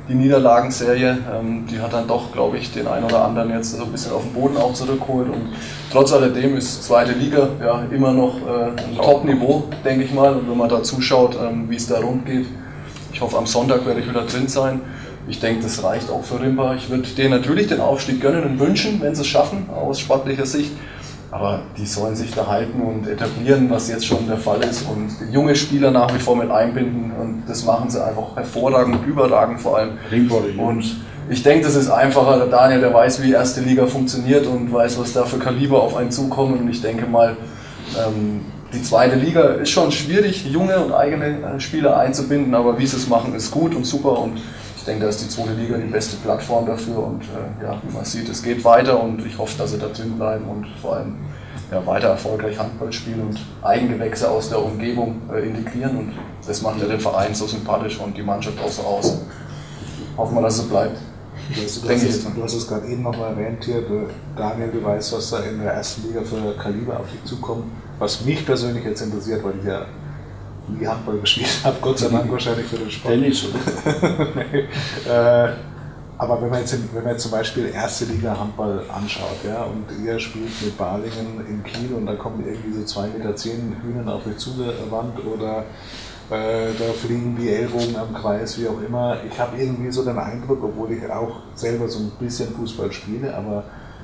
Die Niederlagenserie, ähm, die hat dann doch, glaube ich, den einen oder anderen jetzt so ein bisschen auf den Boden auch zurückgeholt. Und trotz alledem ist zweite Liga ja immer noch äh, ein Top-Niveau, denke ich mal. Und wenn man da zuschaut, ähm, wie es da rund geht, ich hoffe, am Sonntag werde ich wieder drin sein. Ich denke, das reicht auch für Rimba. Ich würde denen natürlich den Aufstieg gönnen und wünschen, wenn sie es schaffen, aus sportlicher Sicht. Aber die sollen sich da halten und etablieren, was jetzt schon der Fall ist. Und junge Spieler nach wie vor mit einbinden. Und das machen sie einfach hervorragend und überragend vor allem. Rimba, die Und ich denke, das ist einfacher. Der Daniel, der weiß, wie erste Liga funktioniert und weiß, was da für Kaliber auf einen zukommen. Und ich denke mal, ähm, die zweite Liga ist schon schwierig, junge und eigene äh, Spieler einzubinden, aber wie sie es machen, ist gut und super. Und ich denke, da ist die zweite Liga die beste Plattform dafür. Und äh, ja, wie man sieht, es geht weiter und ich hoffe, dass sie da drin bleiben und vor allem ja, weiter erfolgreich Handball spielen und Eigengewächse aus der Umgebung äh, integrieren. Und das macht ja den Verein so sympathisch und die Mannschaft auch so aus. Hoffen wir, dass es bleibt. Du hast, du hast, es, gerade eben noch mal erwähnt hier, Daniel, du weißt, was da in der ersten Liga für Kaliber auf dich zukommt. Was mich persönlich jetzt interessiert, weil ich ja nie Handball gespielt habe, Gott sei Dank wahrscheinlich für den Sport. Tennis, oder? äh, aber wenn man, jetzt, wenn man jetzt zum Beispiel erste Liga Handball anschaut, ja, und ihr spielt mit Balingen in Kiel und da kommen irgendwie so 2,10 Meter Hühner auf euch zugewandt oder äh, da fliegen die Ellbogen am Kreis, wie auch immer. Ich habe irgendwie so den Eindruck, obwohl ich auch selber so ein bisschen Fußball spiele, aber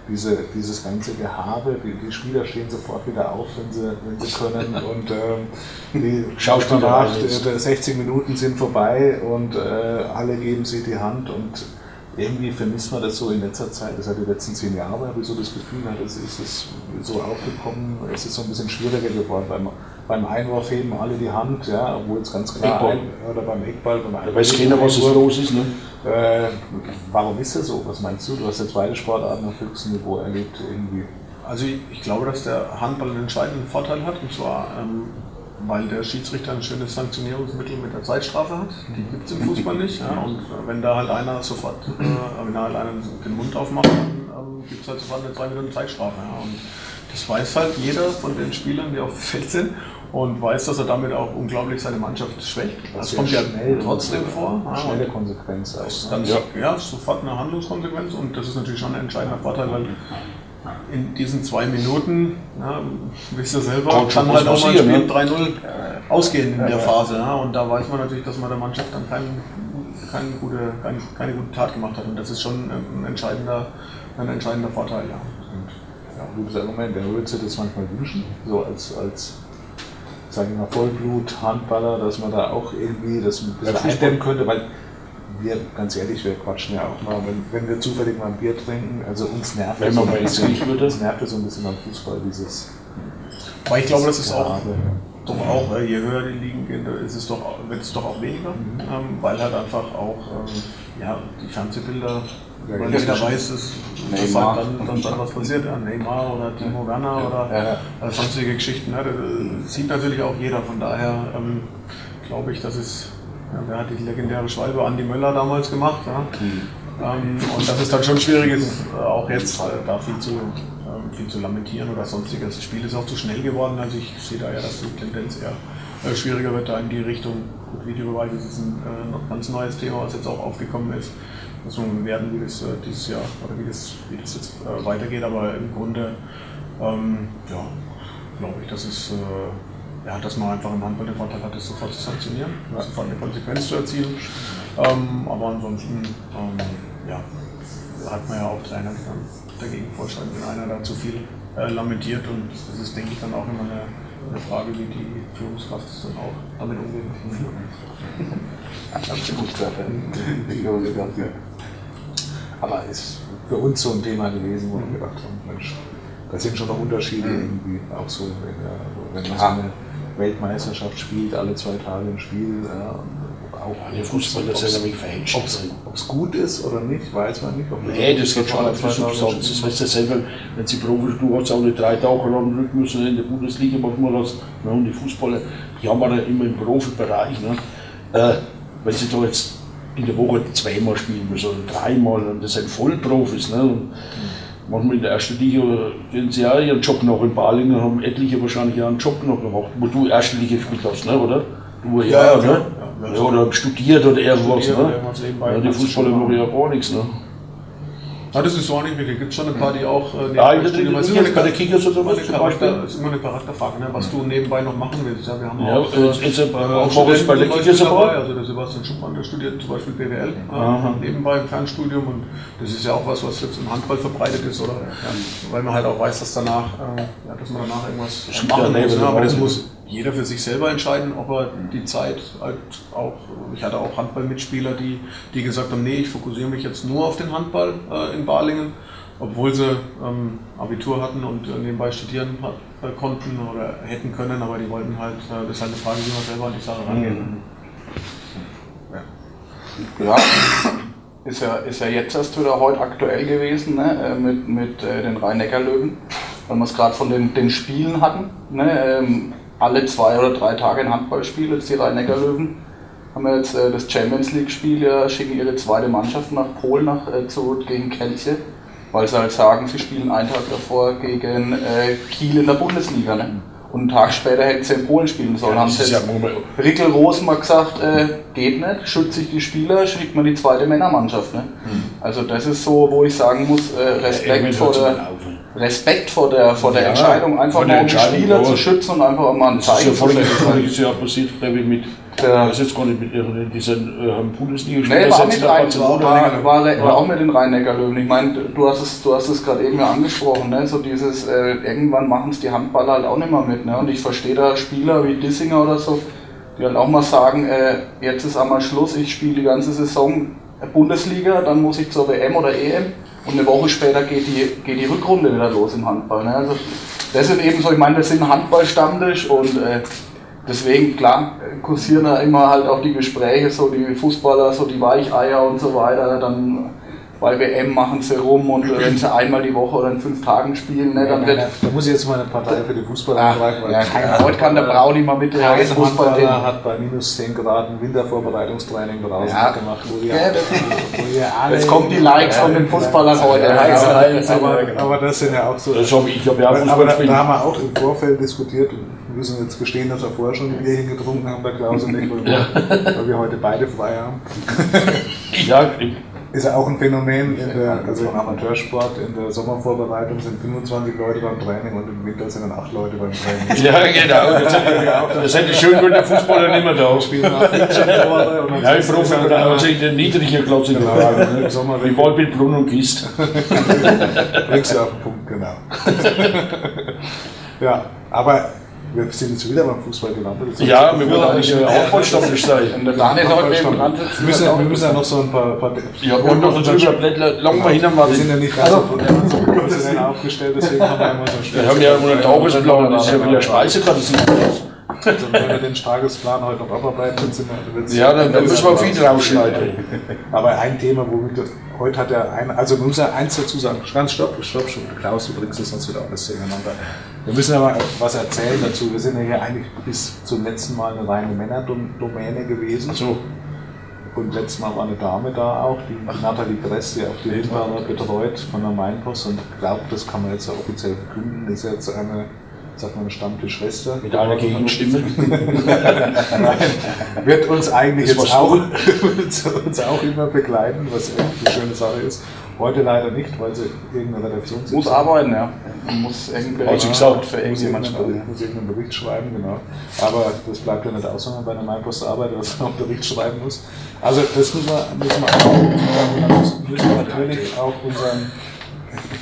diese, dieses ganze Gehabe, die, die Spieler stehen sofort wieder auf, wenn sie, wenn sie können und ähm, die Schauspieler danach, alles. äh, 60 Minuten sind vorbei und äh, alle geben sich die Hand und irgendwie vermisst man das so in letzter Zeit, das hat die letzten zehn Jahre, habe ich so das Gefühl, hat, es ist es so aufgekommen, es ist so ein bisschen schwieriger geworden. Beim, beim Einwurf heben alle die Hand, ja, obwohl es ganz klar Eckball. ein, oder beim Eckball, beim Da weiß keiner, was es Einwurf, los ist. Ne? äh, warum ist das so? Was meinst du? Du hast jetzt beide Sportarten auf höchstem Niveau erlebt irgendwie. Also ich, ich glaube, dass der Handball einen entscheidenden Vorteil hat. Und zwar, ähm, weil der Schiedsrichter ein schönes Sanktionierungsmittel mit der Zeitstrafe hat. Die gibt es im Fußball nicht. Ja. Und äh, wenn da halt einer sofort, äh, wenn da halt einer den Mund aufmacht, dann ähm, gibt es halt sofort eine 2 Minuten Zeitstrafe. Ja. Und das weiß halt jeder von den Spielern, die auf dem Feld sind und weiß, dass er damit auch unglaublich seine Mannschaft schwächt. Das, kommt ja trotzdem vor. Eine schnelle Konsequenz auch. Dann, ja. ja, sofort eine Handlungskonsequenz und das ist natürlich schon ein entscheidender Vorteil, weil in diesen zwei Minuten, ja, wisst ihr selber, kann, kann halt auch mal ein Spiel ne? 3-0 ausgehen in der Phase. Ja, und da weiß man natürlich, dass man der Mannschaft dann kein, keine, gute, keine, keine gute Tat gemacht hat. Und das ist schon ein entscheidender, ein entscheidender Vorteil. Ja. Und, ja, gutes Argument. Wer würde sich das manchmal wünschen? So als, als sagen wir mal, Vollblut-Handballer, dass man da auch irgendwie das ein bisschen eindämmen könnte, weil wir, ganz ehrlich, wir quatschen ja auch mal, wenn, wenn wir zufällig mal ein Bier trinken, also uns nervt wenn man mal ins Krieg würde. Uns nervt so ein bisschen am Fußball, dieses. Aber ich glaube, das ist auch, doch auch, je höher die Ligen gehen, ist es doch, wird es doch auch weniger, mhm. ähm, weil halt einfach auch ähm, ja, die Fernsehbilder weil jeder weiß, dass, dass halt dann, dann, dann, was passiert. Ja, Neymar oder Timo Werner oder ja. äh, sonstige Geschichten. Ne? Das sieht natürlich auch jeder. Von daher ähm, glaube ich, dass es, ja, wer hat die legendäre Schwalbe Andi Möller damals gemacht. Ja? Mhm. Ähm, und dass es dann schon schwierig ist, äh, auch jetzt äh, da viel zu, ähm, viel zu lamentieren oder sonstiges. Das Spiel ist auch zu schnell geworden. Also ich sehe da ja, dass die Tendenz eher äh, schwieriger wird da in die Richtung. Gut, Videobeweis ist ein äh, ganz neues Thema, was jetzt auch aufgekommen ist muss man bewerten, wie das äh, dieses Jahr oder wie das, wie das jetzt äh, weitergeht. Aber im Grunde, ähm, ja, glaube ich, dass es äh, ja, dass man einfach im Handball den Vorteil hat, das sofort zu sanktionieren, ja. sofort eine Konsequenz zu erzielen. Ähm, aber ansonsten ähm, ja, hat man ja auch Trainer, die dann dagegen vorschreiben, wenn einer da zu viel äh, lamentiert. Und das ist, denke ich, dann auch immer eine, eine Frage, wie die Führungskraft dann auch damit umgeht. Absolut, ja. Aber ist für uns so ein Thema gewesen, wo wir gedacht haben, Mensch, da sind schon noch Unterschiede mhm. irgendwie auch so, wenn, ja, wenn man so eine Weltmeisterschaft spielt, alle zwei Tage ein Spiel. Ja, auch ja, der Fußball, das ist ja nämlich verhängt. Ob es gut ist oder nicht, weiß man nicht. Ob nee, das geht schon auf Substanz. Das weißt du selber, wenn sie Profi, du hast auch nicht drei Tage lang Rhythmus in der Bundesliga manchmal hast. Ne, und die Fußballer, die haben wir immer im Profibereich. Ne, äh, wenn sie da jetzt in der Woche zweimal spielen müssen oder dreimal und das sind Vollprofis. Ne? Und manchmal in der ersten Liga gehen sie ja ihren Job noch in Balingen, haben etliche wahrscheinlich auch einen Job noch gemacht, wo du erste Liga gespielt hast, ne? oder? Du ja, ja, ne? Ja, oder studiert oder irgendwas. Studiert, ne? ja, die Fußballer machen ja gar nichts. Ne? Ah, das ist so auch nicht wirklich. Es gibt schon ein paar, die auch äh, ja, ich immer bei der Kickers oder was zum Beispiel. ist immer eine Charakterfrage, ne? was du nebenbei noch machen willst. Ja, wir haben ja, auch, äh, jetzt, äh, auch Studenten bei der Kickers dabei. Also der Sebastian Schuppmann, der studiert zum Beispiel BWL äh, nebenbei im Fernstudium und das ist ja auch was, was jetzt im Handball verbreitet ist, oder? Ja, weil man halt auch weiß, dass danach, äh, ja, dass man danach irgendwas machen muss. Ne? Aber das muss jeder für sich selber entscheiden, ob er die Zeit halt auch, ich hatte auch Handballmitspieler, die, die gesagt haben, nee, ich fokussiere mich jetzt nur auf den Handball äh, in Balingen, obwohl sie ähm, Abitur hatten und äh, nebenbei studieren hat, äh, konnten oder hätten können, aber die wollten halt, äh, das ist halt eine Frage, wie man selber an die Sache rangeht. Mhm. Ja. ja. Ist ja, ist ja jetzt erst wieder heute aktuell gewesen ne, äh, mit, mit äh, den Rhein-Neckar-Löwen, weil wir es gerade von den, den Spielen hatten. Ne, ähm, alle zwei oder drei Tage ein Handballspiel, jetzt die Rhein-Neckar-Löwen. Haben wir jetzt äh, das Champions League-Spiel, ja, schicken ihre zweite Mannschaft nach Polen nach, äh, zu, gegen Kelche, weil sie halt sagen, sie spielen einen Tag davor gegen äh, Kiel in der Bundesliga. Ne? Und einen Tag später hätten sie in Polen spielen sollen. Ja, haben sie jetzt ja Rickel Rosen mal gesagt, äh, geht nicht, schützt sich die Spieler, schickt man die zweite Männermannschaft. Ne? Mhm. Also das ist so, wo ich sagen muss, äh, Respekt ja, vor der... Respekt vor der, vor der ja, Entscheidung, einfach mal um die Spieler zu schützen und einfach mal ein Zeichen zu setzen. Das ist ja passiert, glaube ich, mit, ja. ich weiß jetzt gar nicht, mit diesen äh, Bundesliga-Spielern. Nee, war, mit rein, war, war, war, war auch mit den Rhein-Neckar-Löwen. Ich meine, du hast es, du hast es gerade eben ja angesprochen, ne? so dieses, äh, irgendwann machen es die Handballer halt auch nicht mehr mit. Ne? Und ich verstehe da Spieler wie Dissinger oder so, die halt auch mal sagen, äh, jetzt ist einmal Schluss, ich spiele die ganze Saison Bundesliga, dann muss ich zur WM oder EM und eine Woche später geht die, geht die Rückrunde wieder los im Handball. Ne? Also das sind eben so, ich meine, wir sind Handballstammtisch und äh, deswegen, klar, kursieren da immer halt auch die Gespräche, so die Fußballer, so die Weicheier und so weiter. Dann bei WM machen sie rum und wenn sie einmal die Woche oder in fünf Tagen spielen, ne, dann wird. Da muss ich jetzt mal eine Partei für die Fußballer Ach, angreifen. weil ja, kein heute kann der Brauni mal mit Kein Fußball Handballer hat bei minus 10 Grad ein Wintervorbereitungstraining draußen Ja. gemacht, wo wir, Ja, das- wo. Jetzt kommen die Likes von den Fußballern heute. Aber, aber, aber das sind ja auch so. Das hab ich, ich habe ja aber Fußball da, haben wir auch im Vorfeld diskutiert und wir müssen jetzt gestehen, dass wir vorher schon ein Bierchen getrunken haben, der Klaus und ich, weil, wir, weil wir heute beide frei haben. Ja, ich- Ist ja auch ein Phänomen in der, also im Amateursport, in der Sommervorbereitung sind 25 Leute beim Training und im Winter sind dann 8 Leute beim Training. ja genau. Das hätte, das hätte schön, wenn der Fußballer nicht mehr da Spielen nach 15 Tore und dann Ja, ich brauche dann also in der niedrigen Klasse Genau, gefahren. im Ne? Sommer Wie Waldbild, Brunn und Kist. bringst du auf den Punkt, genau. ja, aber wir sind jetzt wieder beim Fußball gelandet. Ja, wir wollen eigentlich eine Handballstaffel sein. Und der Daniel hat heute neben dran sitzen. wir müssen, ja- wir müssen ja noch so ein paar. paar Ja, und noch ein drüber Blättler, lang mal hinten wir sind ja nicht so Also, professionell aufgestellt, deswegen haben wir immer so einen Wir haben ja einen Tagesplan, das ist ja wieder Speisekarte. sind das. Also wenn wir den Tagesplan heute noch abarbeiten, dann sind wir. Ja, dann, dann müssen wir viel rausschneiden. Aber ein Thema, womit wir- heute hat ja ein, also man muss ja eins dazu sagen, ganz stopp, stopp, stopp, Klaus, du bringst es sonst wieder alles durcheinander. Wir müssen aber was erzählen dazu. Wir sind ja hier eigentlich bis zum letzten Mal eine reine Männerdomäne gewesen. So, Und letztes Mal war eine Dame da auch, die Nathalie Gress, die auch die Hinfahrer betreut von der Mainpost und glaubt, das kann man jetzt ja offiziell verkünden, ist jetzt eine, sagt man, eine Stammtischschwester. mit einer Gegenstimme. Wird uns eigentlich jetzt auch, uns, auch immer begleiten, was echt eine schöne Sache ist. Heute leider nicht, weil sie irgendeine Redaktion Muss arbeiten, ja. Muss irgendwie sie gesagt. für muss irgendjemand schreiben. Bericht, muss irgendeinen Bericht schreiben, genau. Aber das bleibt ja nicht aus, wenn man bei einer Mainpost arbeitet, dass man auch Bericht schreiben muss. Also das müssen wir, müssen wir auch dann müssen wir natürlich auch unseren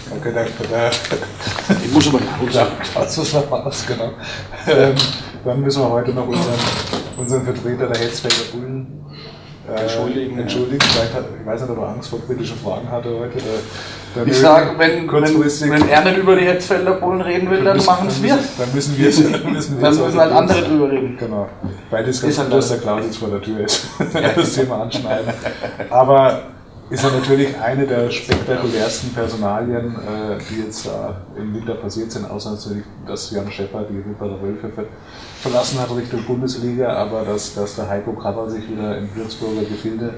Okay, der, der, Ich muss aber ja, das ist noch was, genau. Ähm, dann müssen wir heute noch unseren, unseren Vertreter der Hetzfelder Bullen äh, Entschuldigen, entschuldigen. Vielleicht hat, ich weiß nicht, ob er Angst vor kritischen Fragen hatte heute. Der Ich sage, wenn, wenn, wenn er nicht über die Hetzfelder Bullen reden will, dann müssen- machen es wir. Dann müssen wir es. Dann müssen, wir Dann müssen halt andere drüber reden. Genau. Weil das ganz Ist halt gut, dass das. der Klaus jetzt vor der Tür ist. das Thema anschneiden. Aber ist ja natürlich eine der spektakulärsten Personalien, äh, die jetzt da im Winter passiert sind, außer natürlich, dass Jan Schäfer die Wipperer Wölfe ver verlassen hat Richtung Bundesliga, aber dass, dass der Heiko Krabber sich wieder in Würzburger Gefilde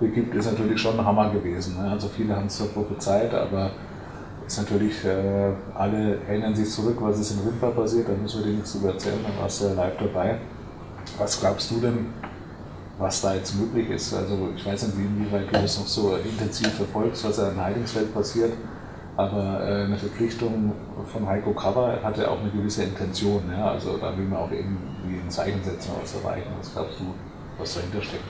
begibt, ist natürlich schon ein Hammer gewesen. Ne? Also viele haben es zwar prophezeit, aber ist natürlich, äh, alle erinnern sich zurück, was ist in Rimpa passiert, da müssen wir dir nichts drüber erzählen, da warst du ja live dabei. Was glaubst du denn, was da jetzt möglich ist? Also ich weiß nicht, wie- inwieweit du das noch so intensiv verfolgst, was ja in Heidingsfeld passiert, aber äh, eine Verpflichtung von Heiko Cover hat ja auch eine gewisse Intention. Ja? Also da will man auch irgendwie ein Zeichen setzen, was erreichen. Was glaubst du, was dahinter steckt?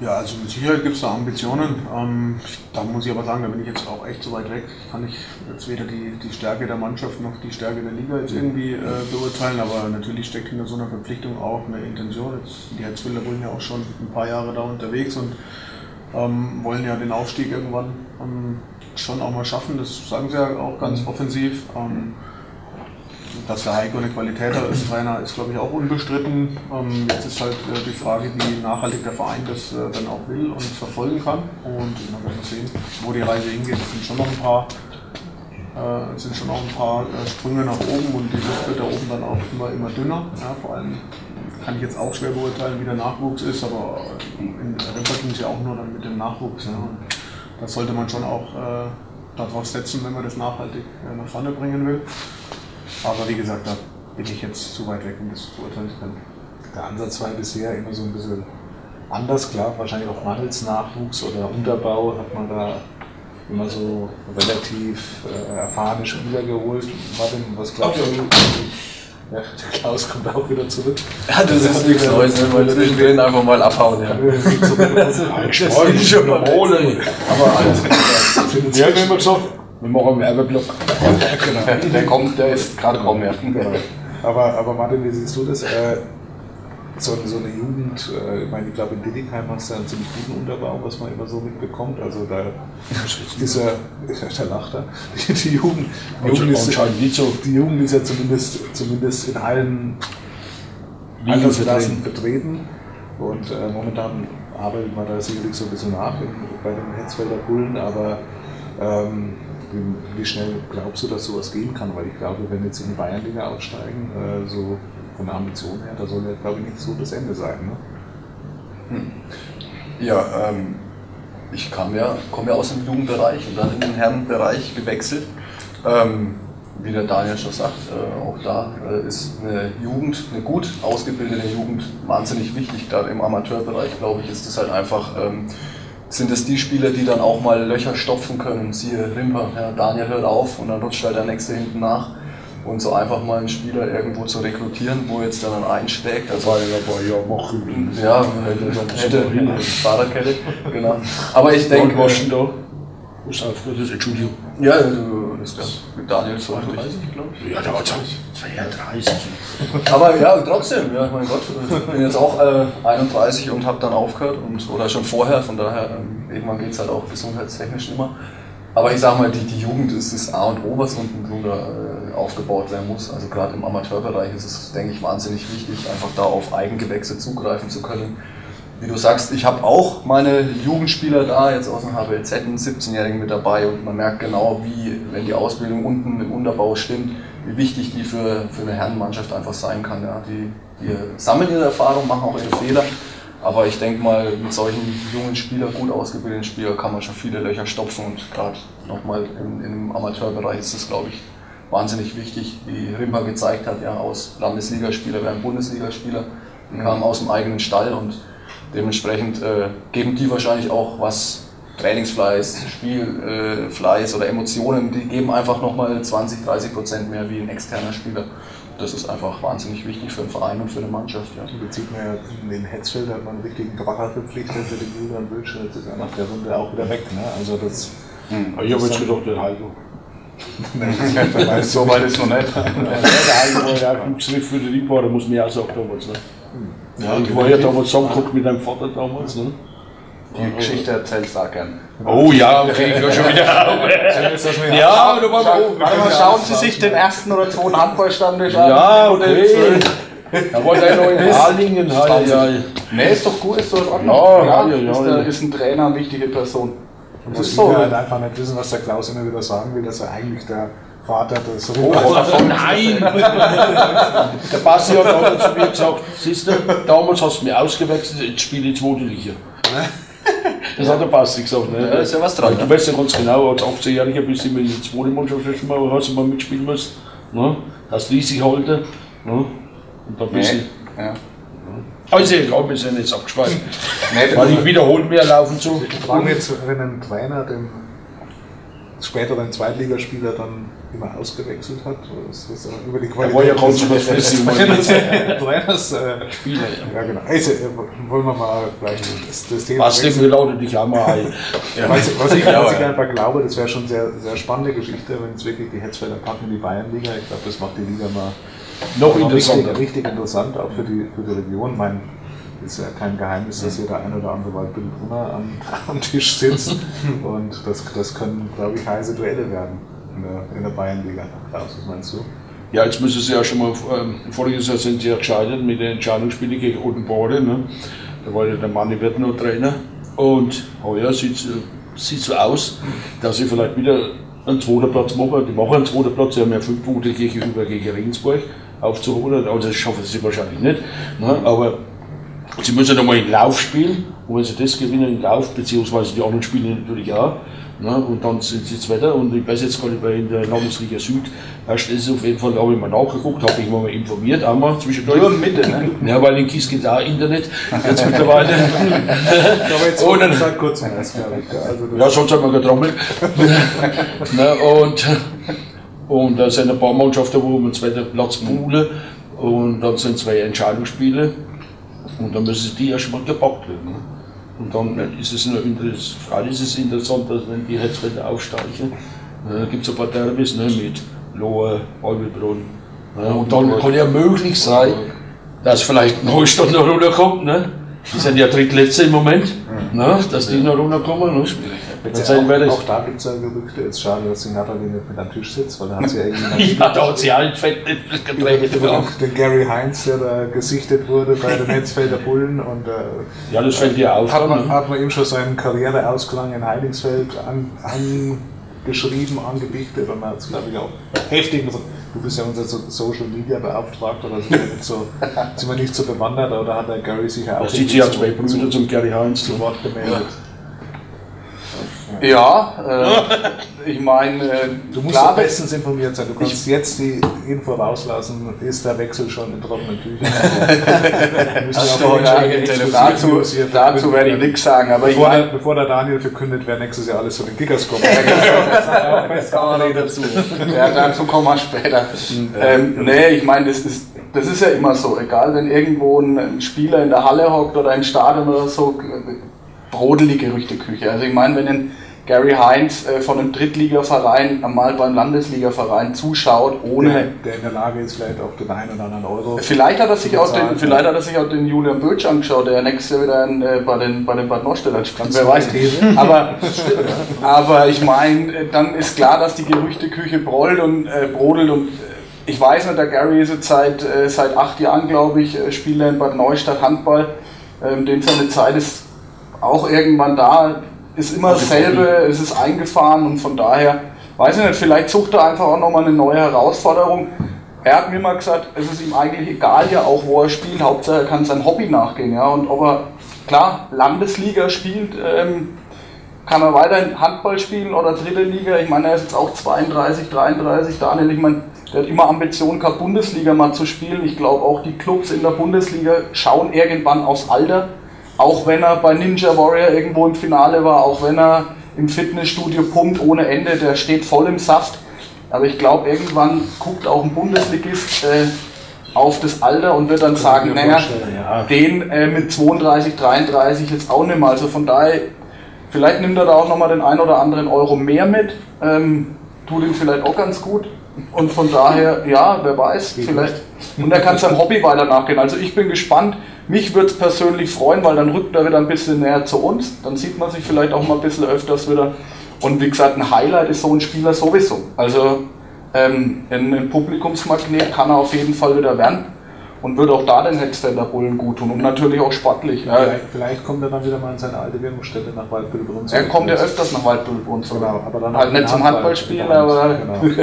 Ja, also mit Sicherheit gibt es da Ambitionen. Ähm, da muss ich aber sagen, da bin ich jetzt auch echt so weit weg. Kann ich jetzt weder die, die Stärke der Mannschaft noch die Stärke der Liga jetzt irgendwie äh, beurteilen. Aber natürlich steckt hinter so einer Verpflichtung auch eine Intention. Jetzt, die Herzwiller wollen ja auch schon ein paar Jahre da unterwegs und ähm, wollen ja den Aufstieg irgendwann ähm, schon auch mal schaffen. Das sagen sie ja auch ganz offensiv. Ähm, dass der Heiko eine Qualität hat als Trainer, ist glaube ich auch unbestritten. Ähm, jetzt ist halt äh, die Frage, wie nachhaltig der Verein das äh, dann auch will und verfolgen kann. Und dann werden wir sehen, wo die Reise hingeht. Es sind schon noch ein paar, äh, sind schon noch ein paar äh, Sprünge nach oben und die Luft wird da oben dann auch immer, immer dünner. Ja, vor allem kann ich jetzt auch schwer beurteilen, wie der Nachwuchs ist, aber in Remper ging es ja auch nur dann mit dem Nachwuchs. Ja. Das sollte man schon auch äh, darauf setzen, wenn man das nachhaltig äh, nach vorne bringen will. Aber wie gesagt, da bin ich jetzt zu weit weg, um das beurteilen zu können. Der Ansatz war bisher immer so ein bisschen anders, klar, wahrscheinlich auch mangels Nachwuchs oder Unterbau hat man da immer so relativ äh, erfahrene Spieler geholt. Martin, was glaubst du? Ja, der Klaus kommt auch wieder zurück. Ja, das ist nichts Neues, ne? ich will ihn einfach mal abhauen. Ja. Sport ist ja normal. Aber alles. Ja, wir haben gesagt, wir machen einen Werbeblock. Der kommt, der ist gerade kaum mehr. Genau. Aber, aber Martin, wie siehst du das? Äh, so, so eine Jugend, äh, ich meine, ich glaube in Dittigheim hast du einen ziemlich guten Unterbau, was man immer so mitbekommt. Also da ist ja, der lacht da. Die, die Jugend, die Jugend ist, die Jugend ist ja zumindest, zumindest in allen Altersklassen vertreten. Und äh, momentan arbeitet man da sicherlich so ein bisschen nach bei den Hetzfelder Bullen, aber ähm, wie, schnell glaubst du, dass sowas gehen kann? Weil ich glaube, wenn jetzt in die Bayernliga aufsteigen, äh, so von der Ambition her, da soll ja, glaube ich, nicht so das Ende sein. Ne? Hm. Ja, ähm, ich kam ja, komme ja aus dem Jugendbereich und dann in den Herrenbereich gewechselt. Ähm, wie der Daniel schon sagt, äh, auch da äh, ist eine Jugend, eine gut ausgebildete Jugend wahnsinnig wichtig. Gerade im Amateurbereich, glaube ich, ist es halt einfach, ähm, sind es die Spieler, die dann auch mal Löcher stopfen können. Siehe Rimper, ja, Daniel hört auf und dann rutscht halt der nächste hinten nach. Und so einfach mal einen Spieler irgendwo zu rekrutieren, wo jetzt dann einschlägt. Also, Weil er war ja machen. Ja, hätte, Fahrradkette, genau. Aber ich denke. Entschuldigung. Ja, du, das ist mit Daniel so 32, glaube ich. Ja, da war 32. Aber ja, trotzdem, ja, mein Gott, ich bin jetzt auch äh, 31 und habe dann aufgehört und, oder schon vorher, von daher, ähm, irgendwann geht es halt auch gesundheitstechnisch immer. Aber ich sag mal, die, die Jugend ist das A und O, was unten drunter äh, aufgebaut werden muss. Also gerade im Amateurbereich ist es, denke ich, wahnsinnig wichtig, einfach da auf Eigengewächse zugreifen zu können. Wie du sagst, ich habe auch meine Jugendspieler da, jetzt aus dem HBZ, einen 17-Jährigen mit dabei und man merkt genau, wie, wenn die Ausbildung unten im Unterbau stimmt, wie wichtig die für, für eine Herrenmannschaft einfach sein kann. Ja. Die, die sammeln ihre Erfahrung, machen auch ihre Fehler, aber ich denke mal, mit solchen jungen Spielern, gut ausgebildeten Spielern, kann man schon viele Löcher stopfen und gerade nochmal im, im Amateurbereich ist das, glaube ich, wahnsinnig wichtig, wie Rimper gezeigt hat, ja, aus Landesligaspieler werden Bundesligaspieler, die kamen aus dem eigenen Stall und dementsprechend äh, geben die wahrscheinlich auch was Trainingsfleiß, Spielfleiß äh, oder Emotionen, die geben einfach nochmal 20, 30 Prozent mehr wie ein externer Spieler das ist einfach wahnsinnig wichtig für den Verein und für eine Mannschaft. Ja. Da sieht man ja in den Hetzfeld hat man einen richtigen Kracher verpflichtet für den Julian Wölsche. Das ist ja nach der Runde auch wieder weg. Ne? Also das, hm. Ich habe jetzt gedacht, der Heiko. So weit ist noch nicht. der Heiko war ja gut Griff für den Liebhaber, muss man ja auch sagen damals. Ne? Ja, ich war ja damals zusammengeguckt mit deinem Vater damals. Ne? Die Geschichte erzählt du auch gern. Oh ja, okay, ich höre schon wieder auf. ja, du warst Warte mal, schauen Sie sich den ersten oder zweiten Handballstammtisch an. Ja, okay. Da war der noch in Harlingen. Halt, ja. Nee, ist doch gut, ist doch in Ordnung. Ja, ja, ja, ist, der, ist ein Trainer eine wichtige Person. Das ist so. halt einfach nicht wissen, was der Klaus immer wieder sagen will, dass er eigentlich der Vater des oh, oh, Nein! der Basti hat damals zu mir gesagt, siehst du, damals hast du mich ausgewechselt, jetzt spiele ich zweite Liga. Das hat der Basti gesagt. Ne? Ja, ist ja was dran. Du weißt ja ganz genau, als 18-Jähriger bist du immer in die zweite Mannschaft schon mal, hast du mal mitspielen müssen. Ne? Das ließ sich halten. Ne? Und dann bist nee. du. Ja. Also egal, wir sind jetzt abgeschweift. Weil ich wiederhole mehr laufen zu. Ich frage mich jetzt, wenn ein Trainer den späteren Zweitligaspieler dann immer ausgewechselt hat. Das ist über die Qualität. Er ja kurzfristig Trainers äh, Spieler. Ja. ja, genau. Also, äh, wollen wir mal vielleicht das, das Thema. Was denn lautet dich auch mal ein. ja. was, was, ich, was ich einfach glaube, das wäre schon sehr, sehr spannende Geschichte, wenn es wirklich die Hetzfelder packen, die Bayernliga. Ich glaube, das macht die Liga mal noch interessanter. Richtig, richtig interessant, auch für die, für die Region. Mein, ist ja kein Geheimnis, dass hier der ein oder andere Waldbildbrunner am, am Tisch sitzt. Und das, das können, glaube ich, heiße Duelle werden in der, in der Bayernliga. Klaus, was meinst du? Ja, jetzt müssen sie ja schon mal, ähm, voriges Jahr sind sie ja gescheitert mit den Entscheidungsspielen gegen Odenbode. Ne? Da war ja der Manni wird noch Trainer. Und heuer sieht es so aus, dass sie vielleicht wieder einen zweiten Platz machen. Die machen einen zweiten Platz, sie haben ja fünf Punkte gegenüber gegen Regensburg aufzuholen. Also das schaffen sie wahrscheinlich nicht. Ne? Aber sie müssen nochmal in Lauf spielen. Und wenn sie das gewinnen, in Lauf, beziehungsweise die anderen spielen natürlich auch. Ne? Und dann sind sie Zweiter und ich weiß jetzt gar nicht, weil in der Landesliga Süd, das ist auf jeden Fall, habe ich mal nachgeguckt, habe ich mal informiert, einmal zwischendurch. Nur Mitte, ne? Ja, weil in Kies geht auch Internet, jetzt mittlerweile. Aber jetzt und dann, seit kurzem erst, glaube ich. Also ja, sonst haben wir getrommelt. ne? Und, und da sind ein paar Mannschaften, wo wir zweiter Platz poolen und dann sind zwei Entscheidungsspiele und dann müssen die erstmal gepackt werden. Ne? Und dann ist es, nur interessant, ist es interessant, dass wenn die Hetzfelder aufsteigen, äh, gibt es ein paar Derbys ne, mit Lohe, Albebrunn. Ne, und dann kann ja möglich sein, dass vielleicht Neustadt noch runterkommt. Ne? Die sind ja drittletzte im Moment, ne, dass die noch runterkommen. Ne? Erzählen wir auch, auch da gibt es ja Gerüchte. Jetzt schade, dass die Natalie nicht mit am Tisch sitzt, weil da hat sie ja irgendjemand. Ja, da hat sie halt fett Auch den Gary Heinz, der da gesichtet wurde bei den Netzfelder Bullen und äh, Ja, das fällt dir auf. hat, man, hat man ihm schon seinen Karriereausklang in Heidingsfeld an, angeschrieben, angedichtet und hat es, glaube ich, auch heftig. Du bist ja unser So- Social Media Beauftragter, da sind wir nicht so, sind wir nicht so bewandert, aber da hat der Gary sicher auch Da sieht sie ja zwei Brüder zum Gary Heinz. zu Wort gemeldet. Ja, äh, ich meine, äh, Du musst klar, bestens informiert sein. Du kannst jetzt die Info rauslassen, ist der Wechsel schon in trockenen Tüchern. Ja irgendwelche dazu, dazu werde ich nichts sagen, aber ich Bevor der, bevor der Daniel verkündet, wer nächstes Jahr alles zu den Kickers kommt. das kann man dazu. Ja, dazu kommen wir später. Ähm, nee, ich meine, das ist, das ist ja immer so, egal wenn irgendwo ein Spieler in der Halle hockt oder im Stadion oder so, brodelige Gerüchteküche. Also ich meine, wenn ein Gary Heinz äh, von einem Drittligaverein mal beim Landesligaverein zuschaut, ohne Der, der in der Lage ist, vielleicht auch den einen oder anderen Euro. Vielleicht hat er sich auch den, vielleicht hat er sich auch den Julian Bötsch angeschaut, der nächstes Jahr wieder in, äh, bei den, bei den Bad Neustädtern spielt. Wer weiß. Aber, aber ich meine, äh, dann ist klar, dass die Gerüchteküche brollt und äh, brodelt und ich weiß nicht, der Gary ist jetzt seit, seit acht Jahren, glaube ich, Spieler in Bad Neustadt Handball. Ähm, dem seine Zeit ist auch irgendwann da, ist immer dasselbe, es ist eingefahren und von daher, weiß ich nicht, vielleicht sucht er einfach auch nochmal eine neue Herausforderung. Er hat mir mal gesagt, es ist ihm eigentlich egal ja auch, wo er spielt, Hauptsache er kann sein Hobby nachgehen. Ja? Und ob er, klar, Landesliga spielt, ähm, kann er weiterhin Handball spielen oder dritte Liga. Ich meine, er ist jetzt auch 32, 33, Daniel, ich meine, der hat immer Ambitionen gehabt, Bundesliga mal zu spielen. Ich glaube auch die Clubs in der Bundesliga schauen irgendwann aufs Alter. Auch wenn er bei Ninja Warrior irgendwo im Finale war, auch wenn er im Fitnessstudio pumpt ohne Ende, der steht voll im Saft. Aber ich glaube, irgendwann guckt auch ein Bundesligist äh, auf das Alter und wird dann sagen, mir naja, ja. den äh, mit 32, 33 jetzt auch nicht mehr. Also von daher, vielleicht nimmt er da auch nochmal den ein oder anderen Euro mehr mit. Ähm, tut ihm vielleicht auch ganz gut. Und von daher, ja, wer weiß, vielleicht. Und er kann seinem Hobby weiter nachgehen. Also ich bin gespannt. Mich würde es persönlich freuen, weil dann rückt er wieder ein bisschen näher zu uns. Dann sieht man sich vielleicht auch mal ein bisschen öfters wieder. Und wie gesagt, ein Highlight ist so ein Spieler sowieso. Also ähm, ein, ein Publikumsmagnet kann er auf jeden Fall wieder werden und wird auch da den Hetzfelder Bullen gut tun und natürlich auch sportlich. Ja, Vielleicht, vielleicht kommt er dann wieder mal in seine alte Wirkungsstätte nach Waldbüttelbrunn. er kommt ja öfters nach zurück. Genau, aber dann halt nicht zum Handball. Handballspielen, aber Genau.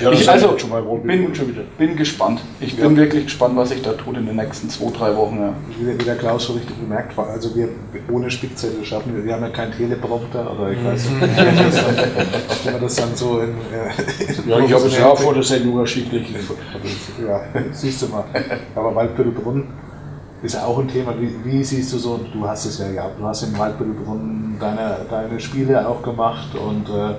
Ja, das ich ist also schon mal wohl bin, schon wieder. bin gespannt. Ich bin wirklich gespannt, was sich da tut in den nächsten zwei, drei Wochen. Ja. Wie, der- wie der Klaus schon richtig bemerkt war, also wir ohne Spickzettel schaffen wir, wir haben ja keinen Teleprompter oder ich weiß nicht, wie man das dann, wie man das dann so in, äh, in Ja, ich habe es ja auch vor der Sendung erschickt. Ja, siehst du mal. Aber Waldbüttelbrunn ist auch ein Thema. Wie, wie siehst du so, du hast es ja gehabt, du hast in Waldbüttelbrunn deine, deine Spiele auch gemacht und äh,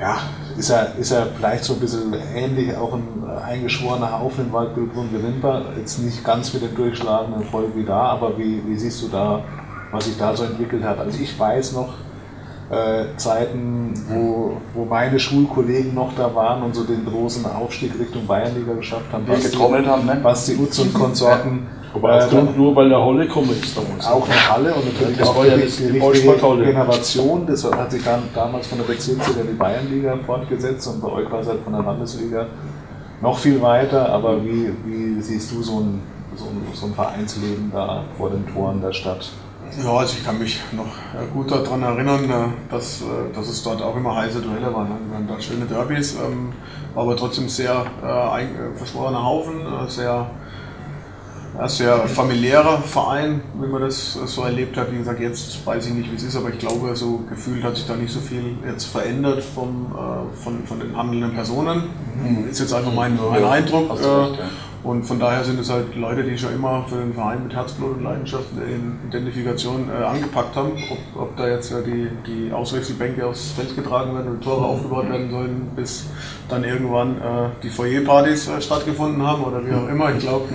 ja, ist er, ist er vielleicht so ein bisschen ähnlich, auch ein eingeschworener Haufen Waldbüttelbrunn wie Wimper. Jetzt nicht ganz mit dem durchschlagenden Erfolg wie da, aber wie, wie siehst du da, was sich da so entwickelt hat? Also ich weiß noch, äh, Zeiten, wo, wo meine Schulkollegen noch da waren und so den großen Aufstieg Richtung Bayernliga geschafft haben. Die getrommelt haben, ne? Basti Utz und Konsorten. Aber äh, aufgrund nur, weil der Holle kommt ist auch eine Halle und natürlich Das auch war ja die, das- die die. Generation. Das hat sich dann damals von der Bezirksliga in die Bayernliga fortgesetzt und bei euch war es halt von der Landesliga noch viel weiter. Aber wie, wie siehst du so ein, so, ein, so ein Vereinsleben da vor den Toren der Stadt? Ja, also ich kann mich noch äh, gut daran erinnern, äh, dass, äh, dass es dort auch immer heiße Duelle waren. ne? Wir hatten da schöne Derbys, ähm, aber trotzdem sehr äh, verschworener Haufen, sehr, sehr familiärer Verein, wie man das so erlebt hat. Wie gesagt, jetzt weiß ich nicht, wie es ist, aber ich glaube, so gefühlt hat sich da nicht so viel jetzt verändert vom, von, von den handelnden Personen. Ist jetzt einfach mein, mein Eindruck. äh. Und von daher sind es halt Leute, die schon immer für den Verein mit Herzblut und Leidenschaft in Identifikation äh, angepackt haben. Ob, ob da jetzt äh, die, die Auswechselbänke aufs Feld getragen werden und Tore aufgebaut werden sollen, bis dann irgendwann äh, die Foyerpartys äh, stattgefunden haben oder wie auch immer. Ich glaube,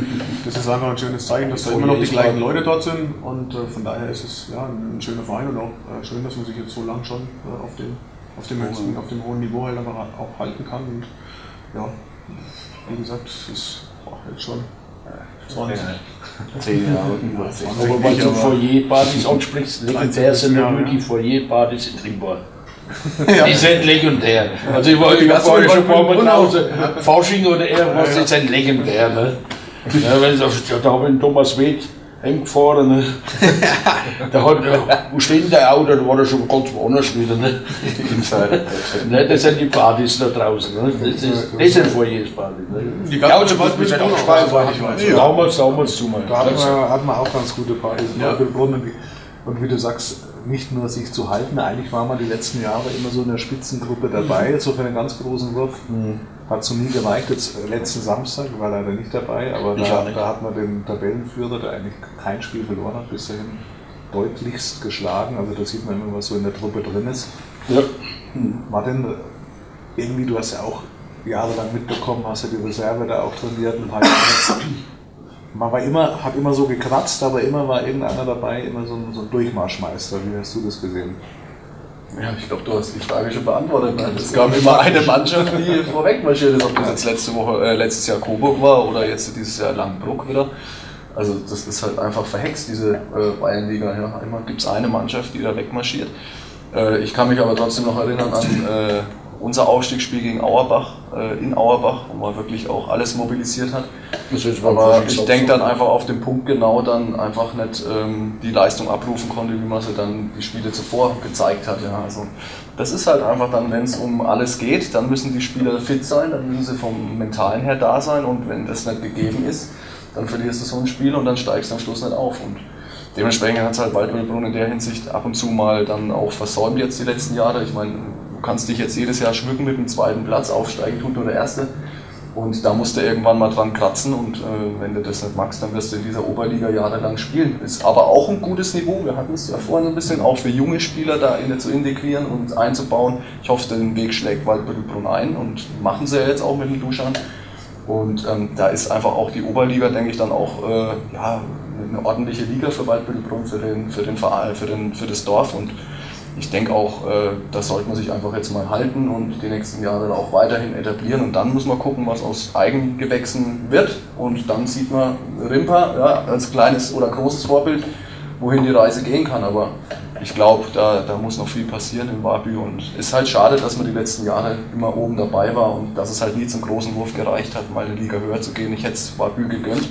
das ist einfach ein schönes Zeichen, dass da immer noch die gleichen Leute dort sind. Und äh, von daher ist es ja, ein schöner Verein und auch äh, schön, dass man sich jetzt so lang schon äh, auf, dem, auf, dem höchsten, auf dem hohen Niveau halt einfach auch halten kann. Und ja, wie gesagt, es ist boah, jetzt schon 20. Zehn Jahre, über zehn. Aber weil du Foyer-Partys ansprichst, legendär sind Ja, nur ja. die Foyer-Partys in Trimborn. Die sind legendär. Also ich war, ich ja schon ein paar Mal mal draußen. Fasching oder irgendwas, die sind legendär. Ne? Ja, wenn, da, da habe ich Thomas Weth heimgefahren. Ne? da hat, wo steht der Auto, da war er schon ganz woanders wieder. Ne? ne? Das sind die Partys da draußen. Ne? Das, ist, das sind Foyers-Partys. Ne? Die Ja, es gut, wir sind auch soweit ich weiß. Damals, damals zu mal. Da hatten wir, hatten wir auch ganz gute Partys Ja. Und, wie- und wie du sagst, nicht nur sich zu halten, eigentlich war man die letzten Jahre immer so in der Spitzengruppe dabei, so für einen ganz großen Wurf. Hat so nie gereicht. Jetzt äh, letzten Samstag war leider nicht dabei, aber da, nicht. da hat man den Tabellenführer, der eigentlich kein Spiel verloren hat, bis dahin deutlichst geschlagen. Also da sieht man immer, was so in der Truppe drin ist. Ja. Martin, irgendwie, du hast ja auch jahrelang mitbekommen, hast ja die Reserve da auch trainiert ein paar Jahre. Man war immer, hat immer so gekratzt, aber immer war irgendeiner dabei, immer so ein, so ein Durchmarschmeister. Wie hast du das gesehen? Ja, ich glaube, du hast die Frage schon beantwortet. Ne? Es gab immer eine Mannschaft, die vorweg marschiert ist, ob das jetzt letzte Woche, äh, letztes Jahr Coburg war oder jetzt dieses Jahr Langbruck wieder. Also das ist halt einfach verhext, diese äh, Bayernliga. Ja. Immer gibt es eine Mannschaft, die da wegmarschiert. Äh, ich kann mich aber trotzdem noch erinnern an äh, unser Aufstiegsspiel gegen Auerbach, äh, in Auerbach, wo man wirklich auch alles mobilisiert hat. Aber ich denke dann einfach auf den Punkt genau dann einfach nicht ähm, die Leistung abrufen konnte, wie man sie dann die Spiele zuvor gezeigt hat. Ja. Also das ist halt einfach dann, wenn es um alles geht, dann müssen die Spieler fit sein, dann müssen sie vom Mentalen her da sein und wenn das nicht gegeben ist, dann verlierst du so ein Spiel und dann steigst du am Schluss nicht auf. Und dementsprechend hat es halt Waldwildbrunn in der Hinsicht ab und zu mal dann auch versäumt jetzt die letzten Jahre. Ich meine, du kannst dich jetzt jedes Jahr schmücken mit dem zweiten Platz, aufsteigen tut nur der erste. Und da musst du irgendwann mal dran kratzen und äh, wenn du das nicht magst, dann wirst du in dieser Oberliga jahrelang spielen. Ist aber auch ein gutes Niveau. Wir hatten es ja vorhin ein bisschen auch für junge Spieler da in, zu integrieren und einzubauen. Ich hoffe, den Weg schlägt Waldbüttelbrunn ein und machen sie ja jetzt auch mit dem Duschan. Und ähm, da ist einfach auch die Oberliga, denke ich, dann auch äh, ja, eine ordentliche Liga für Waldbüttelbrunn, für, den, für, den für, den, für das Dorf. Und ich denke auch, äh, das sollte man sich einfach jetzt mal halten und die nächsten Jahre auch weiterhin etablieren. Und dann muss man gucken, was aus Eigengewächsen wird. Und dann sieht man Rimper ja, als kleines oder großes Vorbild, wohin die Reise gehen kann. Aber ich glaube, da, da muss noch viel passieren in Wabü. Und es ist halt schade, dass man die letzten Jahre immer oben dabei war und dass es halt nie zum großen Wurf gereicht hat, mal eine Liga höher zu gehen. Ich hätte es Wabü gegönnt.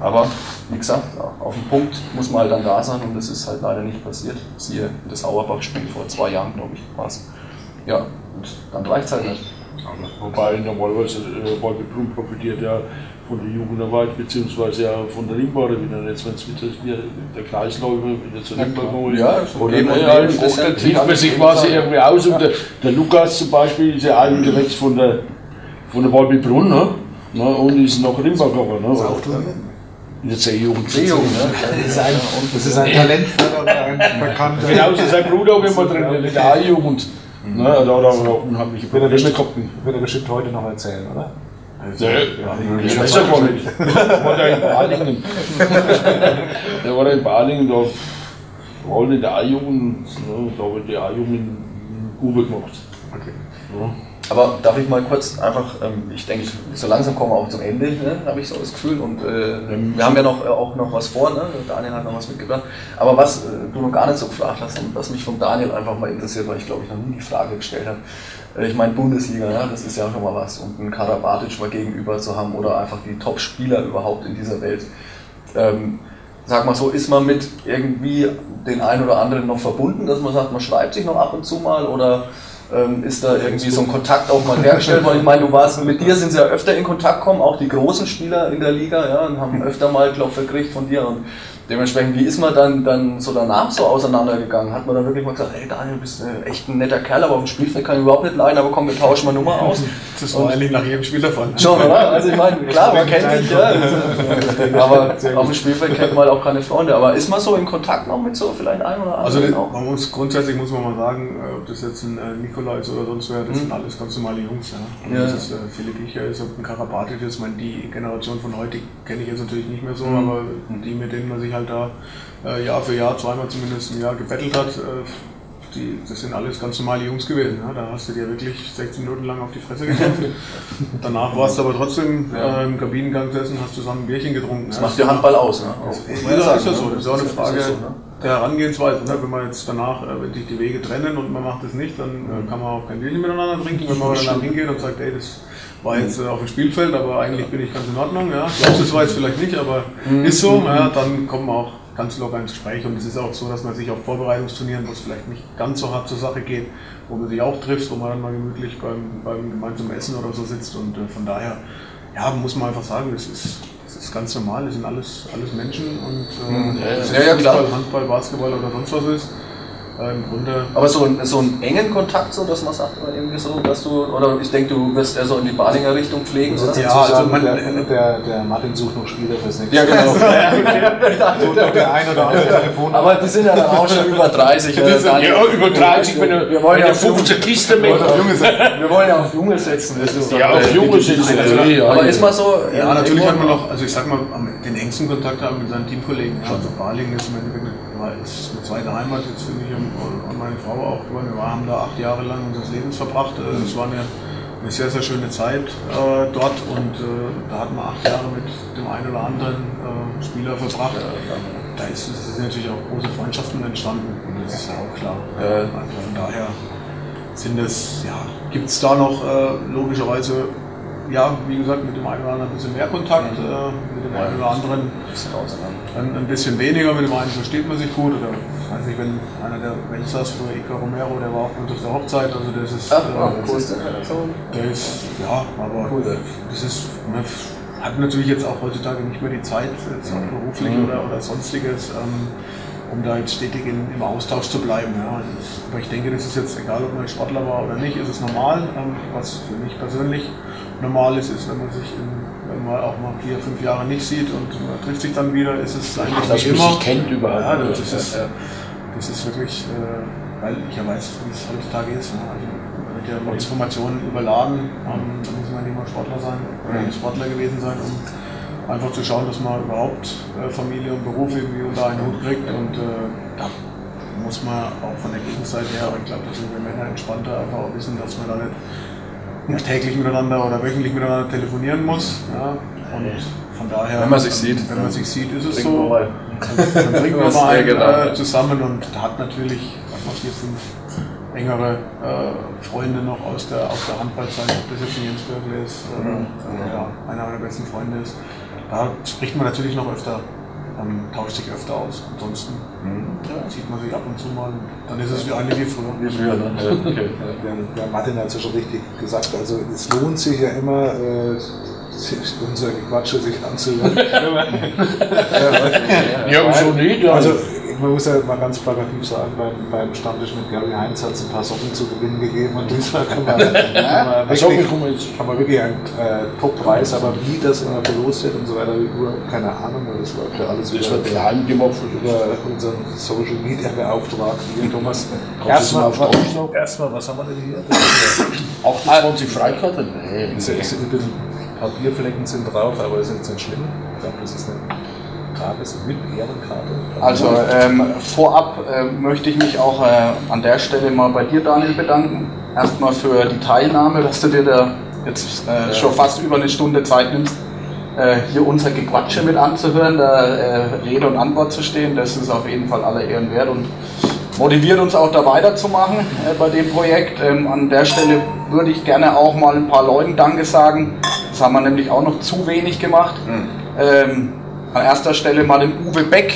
Aber wie gesagt, auf den Punkt muss man halt dann da sein und das ist halt leider nicht passiert. Siehe das Auerbach-Spiel vor zwei Jahren, glaube ich, war es. Ja, und dann reicht es halt nicht. Wobei normalerweise äh, Waldbrunn profitiert ja von der Jugendarbeit, beziehungsweise ja von der Ringbahn wieder. Jetzt, wenn es wieder der, Kreisläufer wieder zur Ringbahn holt. Ja, so oder geben und ja, fruchtet sich hilft man sich quasi irgendwie aus. Und der, der Lukas zum Beispiel ist ja ein Gewächs von der, von der Waldbrunn, ne? Ne, und ist noch gegangen. Ne? In der C-Jugend. C-Jugend, ne? Das ist ein, das ist ein talentvoller oder ein bekannter. Genauso sein Bruder auch immer drin in der A-Jugend. Ne, da hat er auch unheimliche Wird er, Probleme bestimmt, gehabt. wird er bestimmt heute noch erzählen, oder? Nee, ich weiß ja gar nicht. Der war da in Balingen. Der war da in Balingen, da war in der A-Jugend, ne, da habe ich die A-Jugend Uwe gemacht. Okay. Ja. Aber darf ich mal kurz einfach, ähm, ich denke, so langsam kommen wir auch zum Ende, ne, habe ich so das Gefühl. Und äh, wir haben ja noch, äh, auch noch was vor, ne? Daniel hat noch was mitgebracht. Aber was äh, du noch gar nicht so gefragt hast und was mich von Daniel einfach mal interessiert, weil ich glaube, ich noch nie die Frage gestellt habe. Äh, ich meine, Bundesliga, ja, das ist ja schon mal was. Und einen Karabatic mal gegenüber zu haben oder einfach die Top-Spieler überhaupt in dieser Welt. Ähm, sag mal so, ist man mit irgendwie den einen oder anderen noch verbunden, dass man sagt, man schreibt sich noch ab und zu mal oder ähm, ist da irgendwie so ein Kontakt auch mal hergestellt worden? Ich meine, du warst, mit dir sind sie ja öfter in Kontakt gekommen, auch die großen Spieler in der Liga, ja, und haben öfter mal Klopfer gekriegt von dir und dementsprechend, wie ist man dann, dann so danach so auseinandergegangen? Hat man dann wirklich mal gesagt, hey Daniel, du bist äh, echt ein netter Kerl, aber auf dem Spielfeld kann ich überhaupt nicht leiden, aber komm, wir tauschen mal Nummer aus. Das war eigentlich nach jedem Spiel Fall. Schon, oder? Also ich meine, klar, man kennt dich, ja. Aber auf dem Spielfeld kennt man halt auch keine Freunde. Aber ist man so in Kontakt noch mit so vielleicht ein oder Also anderen das, auch? man muss, grundsätzlich muss man mal sagen, äh, ob das jetzt ein äh, Nikolai ist oder sonst wer, das Mhm. sind alles ganz normale Jungs. Ja. Ja. Das ist äh, Philipp Icher ist, ob ein Karabatic ist, ich meine, die Generation von heute kenne ich jetzt natürlich nicht mehr so, Mhm. aber die, mit denen man sich halt da äh, Jahr für Jahr, zweimal zumindest im Jahr gebettelt hat, äh, die, das sind alles ganz normale Jungs gewesen. Ja. Da hast du dir wirklich 16 Minuten lang auf die Fresse gekämpft. Danach warst du aber trotzdem äh, im Kabinengang gesessen, hast zusammen ein Bierchen getrunken. Das ja. macht der Handball aus, ne? Das ist ja, ist ja so. Das ist auch eine Frage der Herangehensweise. Ne? Wenn man jetzt danach, äh, wenn sich die Wege trennen und man macht das nicht, dann äh, kann man auch kein Bierchen miteinander trinken. Wenn man danach hingeht und sagt, ey, das war jetzt äh, auf dem Spielfeld, aber eigentlich bin ich ganz in Ordnung. Ja. Glaubst das war jetzt vielleicht nicht, aber ist so. Ja, dann kommen auch ganz locker ins Gespräch. Und es ist auch so, dass man sich auf Vorbereitungsturnieren, wo es vielleicht nicht ganz so hart zur Sache geht, wo man sich auch trifft, wo man dann mal gemütlich beim, beim gemeinsamen Essen oder so sitzt. Und äh, von daher, ja, muss man einfach sagen, das ist, ist ganz normal. Das sind alles, alles Menschen und äh, ja, das ja, ja, klar. Fußball, Handball, Basketball oder sonst was ist. Äh, Im Grunde Aber so, ein- so einen engen Kontakt, so dass man sagt, oder irgendwie so, dass du, oder ich denke, du wirst eher so in die Badinger Richtung pflegen, oder? Ja, also man- der, der, der Martin sucht noch Spieler fürs nächste Ja, genau. Noch der ein oder andere Telefon. Aber die sind ja dann auch schon über 30. äh. Ja, über 30, wenn er, Wir wollen wenn ja er auf 15 Kisten mit. Wir wollen ja auf Junge setzen. Das ist doch, Ja, auf äh, Junge setzen, ja, ja, Aber ja. ist mal so. äh, Ja, natürlich hat man noch, also ich sag mal, am- den engsten Kontakt haben mit seinen Teamkollegen. Also Balingen ist im Endeffekt war- ist eine zweite Heimat jetzt für mich und, und meine Frau auch. Wir haben da acht Jahre lang unseres Lebens verbracht. Äh, Es war eine, eine sehr, sehr schöne Zeit äh, dort und äh, da hatten wir acht Jahre mit dem einen oder anderen äh, Spieler verbracht. Da ist, sind natürlich auch große Freundschaften entstanden. Das ist ja auch klar. Also von daher sind es, ja, gibt es da noch äh, logischerweise, ja, wie gesagt, mit dem einen oder anderen ein bisschen mehr Kontakt, äh, mit dem einen oder anderen ein, ein bisschen weniger, mit dem einen versteht man sich gut. Oder weiß nicht, wenn einer der Weltstars früher, Ica Romero, der war auch mit auf der Hochzeit, also das ist, Ach, äh, ah, cool. ist der ist, ja, aber Cool. das ist, man hat natürlich jetzt auch heutzutage nicht mehr die Zeit, jetzt auch beruflich Mhm. oder, oder sonstiges, ähm, um da jetzt stetig in, im Austausch zu bleiben. Ja. Aber ich denke, das ist jetzt egal, ob man Sportler war oder nicht, ist es normal. Ähm, was für mich persönlich normal ist, ist, wenn man sich in, wenn man auch mal vier, fünf Jahre nicht sieht und man trifft sich dann wieder, ist es eigentlich Dass wie man immer. sich kennt überall. Ja, das ist, das ist wirklich, äh, weil ich ja weiß, wie es heutzutage ist. Ne? Also, man wird ja mit Informationen überladen. Ähm, da muss man nicht mal Sportler sein oder Mhm. Sportler gewesen sein, um einfach zu schauen, dass man überhaupt äh, Familie und Beruf irgendwie unter einen Hut kriegt. Und äh, da muss man auch von der Gegenseite her, aber ich glaube, da sind wir Männer entspannter, einfach auch wissen, dass man da nicht ja, täglich miteinander oder wöchentlich miteinander telefonieren muss. Ja? Und von daher, Wenn man sich sieht, wenn man sich sieht, ist es so. mal. Dann trinken wir mal ja, ein, genau. äh, zusammen und da hat natürlich mal, vier, fünf engere äh, Freunde noch aus der, aus der Handballzeit, ob das jetzt ein Jens Bürgle ist oder Mhm. äh, ja, einer meiner besten Freunde ist. Da spricht man natürlich noch öfter, ähm, tauscht sich öfter aus. Ansonsten ja, sieht man sich ab und zu mal. Dann ist es wie eigentlich wie früher. Wie früher, ne? Okay. Der, der Martin hat es ja schon richtig gesagt. Also es lohnt sich ja immer, äh, sich unser Gequatsche sich anzuhören. Ja, wieso nicht? Ja. Also man muss ja mal ganz plakativ sagen, beim, beim Stammtisch mit Gary Heinz hat es ein paar Socken zu gewinnen gegeben und diesmal kann man, Also, wirklich, wir jetzt. kann man wirklich einen äh, Top-Preis, aber wie das immer verlost wird und so weiter, überhaupt keine Ahnung, weil das läuft ja alles Das über, wird gemacht. über unseren Social Media Beauftragten hier, Thomas. Du mal Erstmal, erstmal, was haben wir denn hier? Das ist ja- 28 Freikarten? Nee. es ist ein bisschen Papierflecken sind drauf, aber ist jetzt nicht schlimm. Ich glaube, das ist eine Tages- mit Ehrenkarte. Also ähm, vorab äh, möchte ich mich auch äh, an der Stelle mal bei dir, Daniel, bedanken. Erstmal für die Teilnahme, dass du dir da jetzt äh, schon fast über eine Stunde Zeit nimmst, äh, hier unser Gequatsche mit anzuhören, da äh, Rede und Antwort zu stehen. Das ist auf jeden Fall aller Ehren wert und motiviert uns auch da weiterzumachen äh, bei dem Projekt. Ähm, an der Stelle würde ich gerne auch mal ein paar Leuten Danke sagen. Das haben wir nämlich auch noch zu wenig gemacht. Ähm, an erster Stelle mal den Uwe Beck,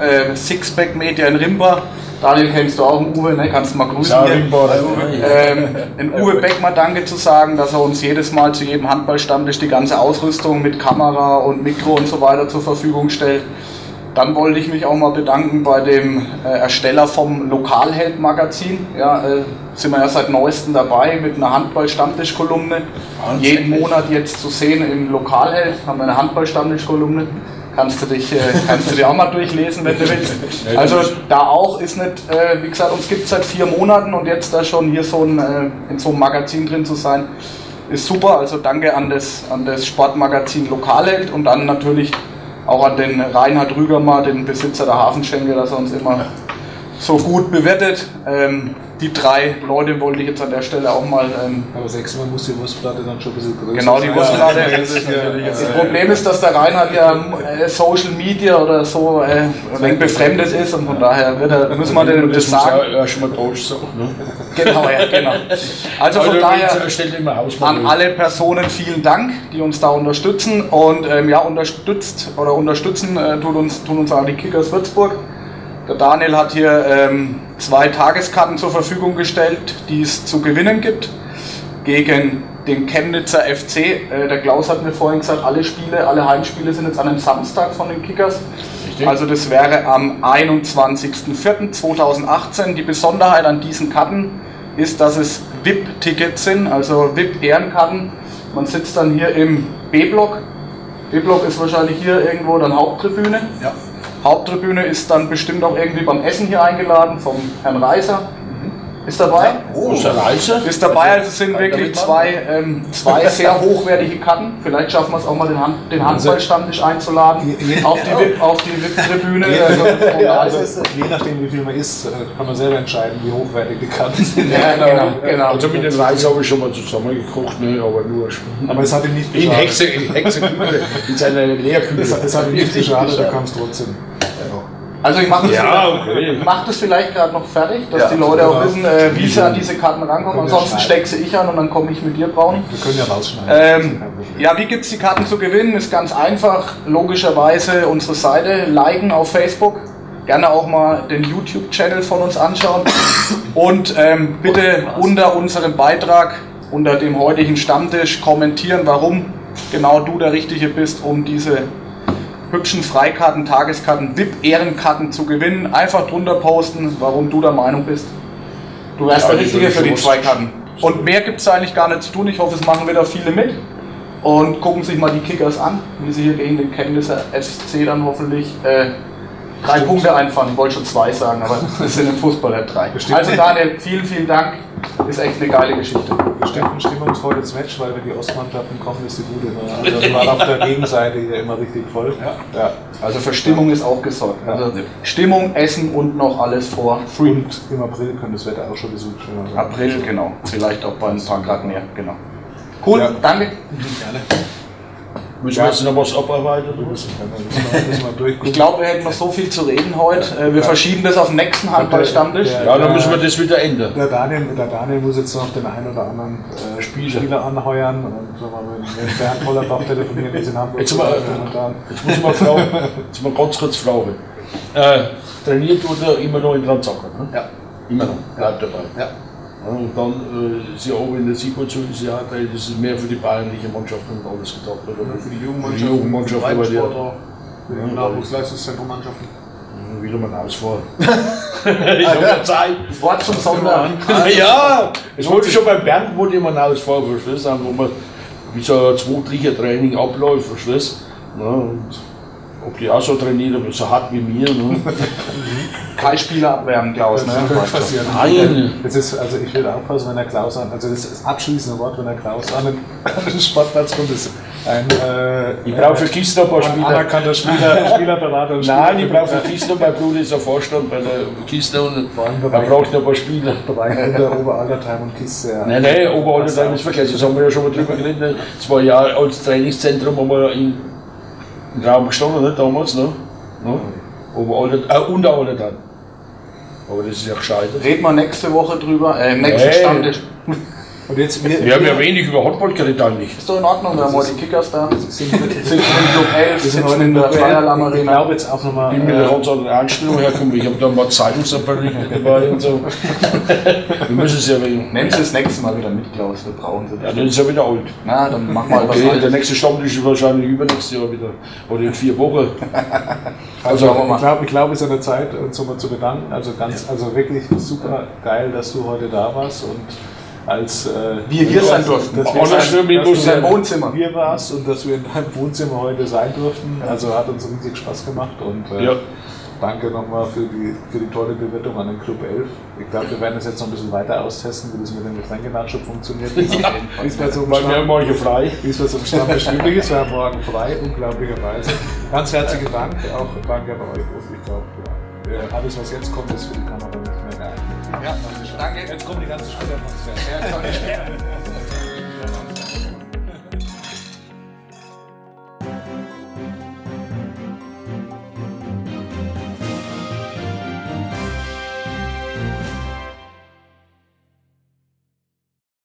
äh, Sixpack Media in Rimba. Daniel kennst du auch, den Uwe, ne? kannst du mal grüßen Ja. Ringbau, der Uwe. Ähm, den Uwe Beck mal Danke zu sagen, dass er uns jedes Mal zu jedem Handballstammtisch die ganze Ausrüstung mit Kamera und Mikro und so weiter zur Verfügung stellt. Dann wollte ich mich auch mal bedanken bei dem äh, Ersteller vom Lokalheld-Magazin. Ja, äh, sind wir ja seit neuestem dabei mit einer Handball-Stammtisch-Kolumne. Jeden Monat jetzt zu sehen im Lokalheld haben wir eine Handball-Stammtisch-Kolumne. Kannst du, dich, äh, kannst du dir auch mal durchlesen, wenn du willst. Also da auch ist nicht, äh, wie gesagt, uns gibt es seit vier Monaten und jetzt da schon hier so ein, äh, in so einem Magazin drin zu sein, ist super. Also danke an das, an das Sportmagazin Lokalheld und dann natürlich auch an den Reinhard Rügermer, den Besitzer der Hafenschenke, dass er uns immer so gut bewertet. Ähm, die drei Leute wollte ich jetzt an der Stelle auch mal. Ähm, Aber sechsmal muss die Wurstplatte dann schon ein bisschen größer genau, die sein. Wurstplatte. Ja, Das, ist das Problem ist, dass der Reinhard ja äh, Social Media oder so äh, ein wenig befremdet ist und von daher wird er, müssen wir dem das sagen. auch erstmal Deutsch sagen. Ne? Genau, ja, genau. Also von daher. An alle Personen vielen Dank, die uns da unterstützen und ähm, ja, unterstützt oder unterstützen äh, tut uns, tun uns auch die Kickers Würzburg. Der Daniel hat hier ähm, zwei Tageskarten zur Verfügung gestellt, die es zu gewinnen gibt gegen den Chemnitzer FC. Äh, der Klaus hat mir vorhin gesagt, alle Spiele, alle Heimspiele sind jetzt an einem Samstag von den Kickers. Richtig. Also das wäre am 21.04.2018. Die Besonderheit an diesen Karten ist, dass es VIP-Tickets sind, also VIP-Ehrenkarten. Man sitzt dann hier im B-Block. B-Block ist wahrscheinlich hier irgendwo dann Haupttribüne. Ja. Haupttribüne ist dann bestimmt auch irgendwie beim Essen hier eingeladen vom Herrn Reiser. Ist dabei? Oh, ist der Reise? Ist dabei, also es sind wirklich zwei, ähm, zwei sehr hochwertige Karten. Vielleicht schaffen wir es auch mal den, Hand, den Handballstammtisch einzuladen auf die VIP- auf die VIP-Tribüne. äh, Also, je nachdem, wie viel man isst, äh, kann man selber entscheiden, wie hochwertig die Karten sind. ja, genau, genau. Also mit dem Reis habe ich schon mal zusammengekocht, ne, aber nur Aber es hat ihm nicht in geschadet. Hexe, in Hexeküche, in seiner Lehrküche. Es, es hat ihm nicht geschadet, du kannst trotzdem. Also ich mache das, Ja, okay. mach das vielleicht gerade noch fertig, dass Ja, die Leute auch genau. wissen, äh, wie sie an diese Karten rankommen. Ansonsten schneiden. steck sie ich an und dann komme ich mit dir braun. Wir können ja rausschneiden. Ähm, ja, wie gibt es die Karten zu gewinnen? Ist ganz einfach. Logischerweise unsere Seite liken auf Facebook. Gerne auch mal den YouTube-Channel von uns anschauen. Und ähm, bitte unter unserem Beitrag, unter dem heutigen Stammtisch kommentieren, warum genau du der Richtige bist, um diese hübschen Freikarten, Tageskarten, VIP-Ehrenkarten zu gewinnen. Einfach drunter posten, warum du der Meinung bist. Du wärst Ja, der Richtige für die ich zwei schon- Karten. Und mehr gibt es eigentlich gar nicht zu tun. Ich hoffe, es machen wieder viele mit. Und gucken sich mal die Kickers an, wie sie hier gegen den Chemnitzer SC dann hoffentlich äh, drei Punkte einfahren. Ich wollte schon zwei sagen, aber es sind im Fußball halt drei. Bestimmt. Also Daniel, vielen, vielen Dank. Ist echt eine geile Geschichte. Bestimmt ein stimmungsvolles Match, weil wenn die Ostmannschaften kommen, ist die Bude immer. Also das war auf der Gegenseite hier immer richtig voll. Ja. Also für Stimmung ist auch gesorgt. Also Stimmung, Essen und noch alles vor Free. Und im April könnte das Wetter auch schon schöner sein. April, genau. Vielleicht auch bei ein paar Grad mehr, genau. Cool, Ja. danke. Müssen wir jetzt noch was abarbeiten? oder. Ich glaube, wir hätten noch so viel zu reden heute. Äh, Wir verschieben das auf den nächsten Handballstammtisch. Ja. Ja, dann müssen wir das wieder ändern. Der Daniel, der Daniel muss jetzt noch den einen oder anderen äh, Spieler. Spieler. anheuern und wir mal, mit Bernd Hollerbach telefonieren, die sind in Hamburg. Jetzt mal, muss fragen, jetzt mal ganz kurz fragen. Äh, trainiert tut er immer noch in Transacker, ne? Ja. Immer noch, bleibt dabei. Ja. Ja, und dann äh, ist ja auch in der Situation, ist ja, das ist mehr für die bayerliche Mannschaft und alles gedacht. Oder? Für die Für Jugendmannschaft, die Jugendmannschaft, für die Breitensportler, für die Nachwuchsleistungszentrummannschaften. wieder mal ausfahren. ich habe ja Zeit. Das Wort zum Sonntag. ja, es wollte schon beim Bernd wollte ich mal ausfahren, verstehst du? Wo man wie so ein zwei Training abläuft, verstehst du? Ja, ob die auch so trainieren, aber so hart wie mir. Ne? Kein Spieler abwärmen, Klaus. Ne? das könnte passieren. Nein. Das ist, also ich will aufpassen, wenn der Klaus an, also das ist das abschließende Wort, wenn der Klaus an den, an den Sportplatz kommt, ist ein, äh, Ich brauche für Kisten ein paar ein Spieler. anerkannter Spieler, Spielerberater. und Nein, ich brauche für Spieler- Kisten, mein Bruder ist der Vorstand bei der Kiste und allem da braucht noch ein paar Spieler. Bereich unter Oberaltertheim und Kiste. Ja. Nein, nein, Oberaltertheim ist vergessen, das haben wir ja schon mal drüber geredet. ne? Das war ja als Trainingszentrum haben wir in, im Raum gestanden, ne, damals. Ne? Ne? Oberalter, äh, Unteraltertheim. Aber das ist ja gescheitert. Reden wir nächste Woche drüber, äh, im nächsten Nee. Stammtisch. Und jetzt, wir, Wir haben ja wenig über Handball geredet eigentlich. Ist doch in Ordnung, wir haben heute die Kickers da. sind, Sitzen im Club 11, sitzen in der Ich Feierlamm-Arena. glaube jetzt auch nochmal. Ich bin mit einer ganz anderen Einstellung hergekommen. Ich habe da mal Zeitungsberichte dabei und so. Wir müssen es ja wegen. Nehmen Sie das nächste Mal wieder mit, Klaus, wir brauchen Sie. Ja, dann ist ja wieder alt. Na, dann mach mal was Okay, der nächste Stammtisch ist wahrscheinlich übernächstes Jahr wieder. Oder in vier Wochen. Also, wir mal. ich glaube, ich glaub, es ist an der Zeit, uns nochmal zu bedanken. Also ganz, also wirklich super geil, dass du heute da warst und als äh, Wir hier sein durften. Dass wir, noch sein, dass Wohnzimmer. hier warst und dass wir in deinem Wohnzimmer heute sein durften. Also hat uns riesig Spaß gemacht und äh, Ja. danke nochmal für die, für die tolle Bewertung an den Club 11. Ich glaube, wir werden das jetzt noch ein bisschen weiter austesten, wie das mit dem Getränkenachschub funktioniert. Wie es bei so einem Weil wir Stamm- haben morgen frei. wie es bei so einem Stammtisch üblich ist. Wir haben morgen frei, unglaublicherweise. Ganz herzlichen Dank, auch danke bei euch. Ich glaube, ja. alles, was jetzt kommt, ist für die Kamera nicht. Ja, danke. Jetzt kommen die ganzen Schule. Ja, komm, ich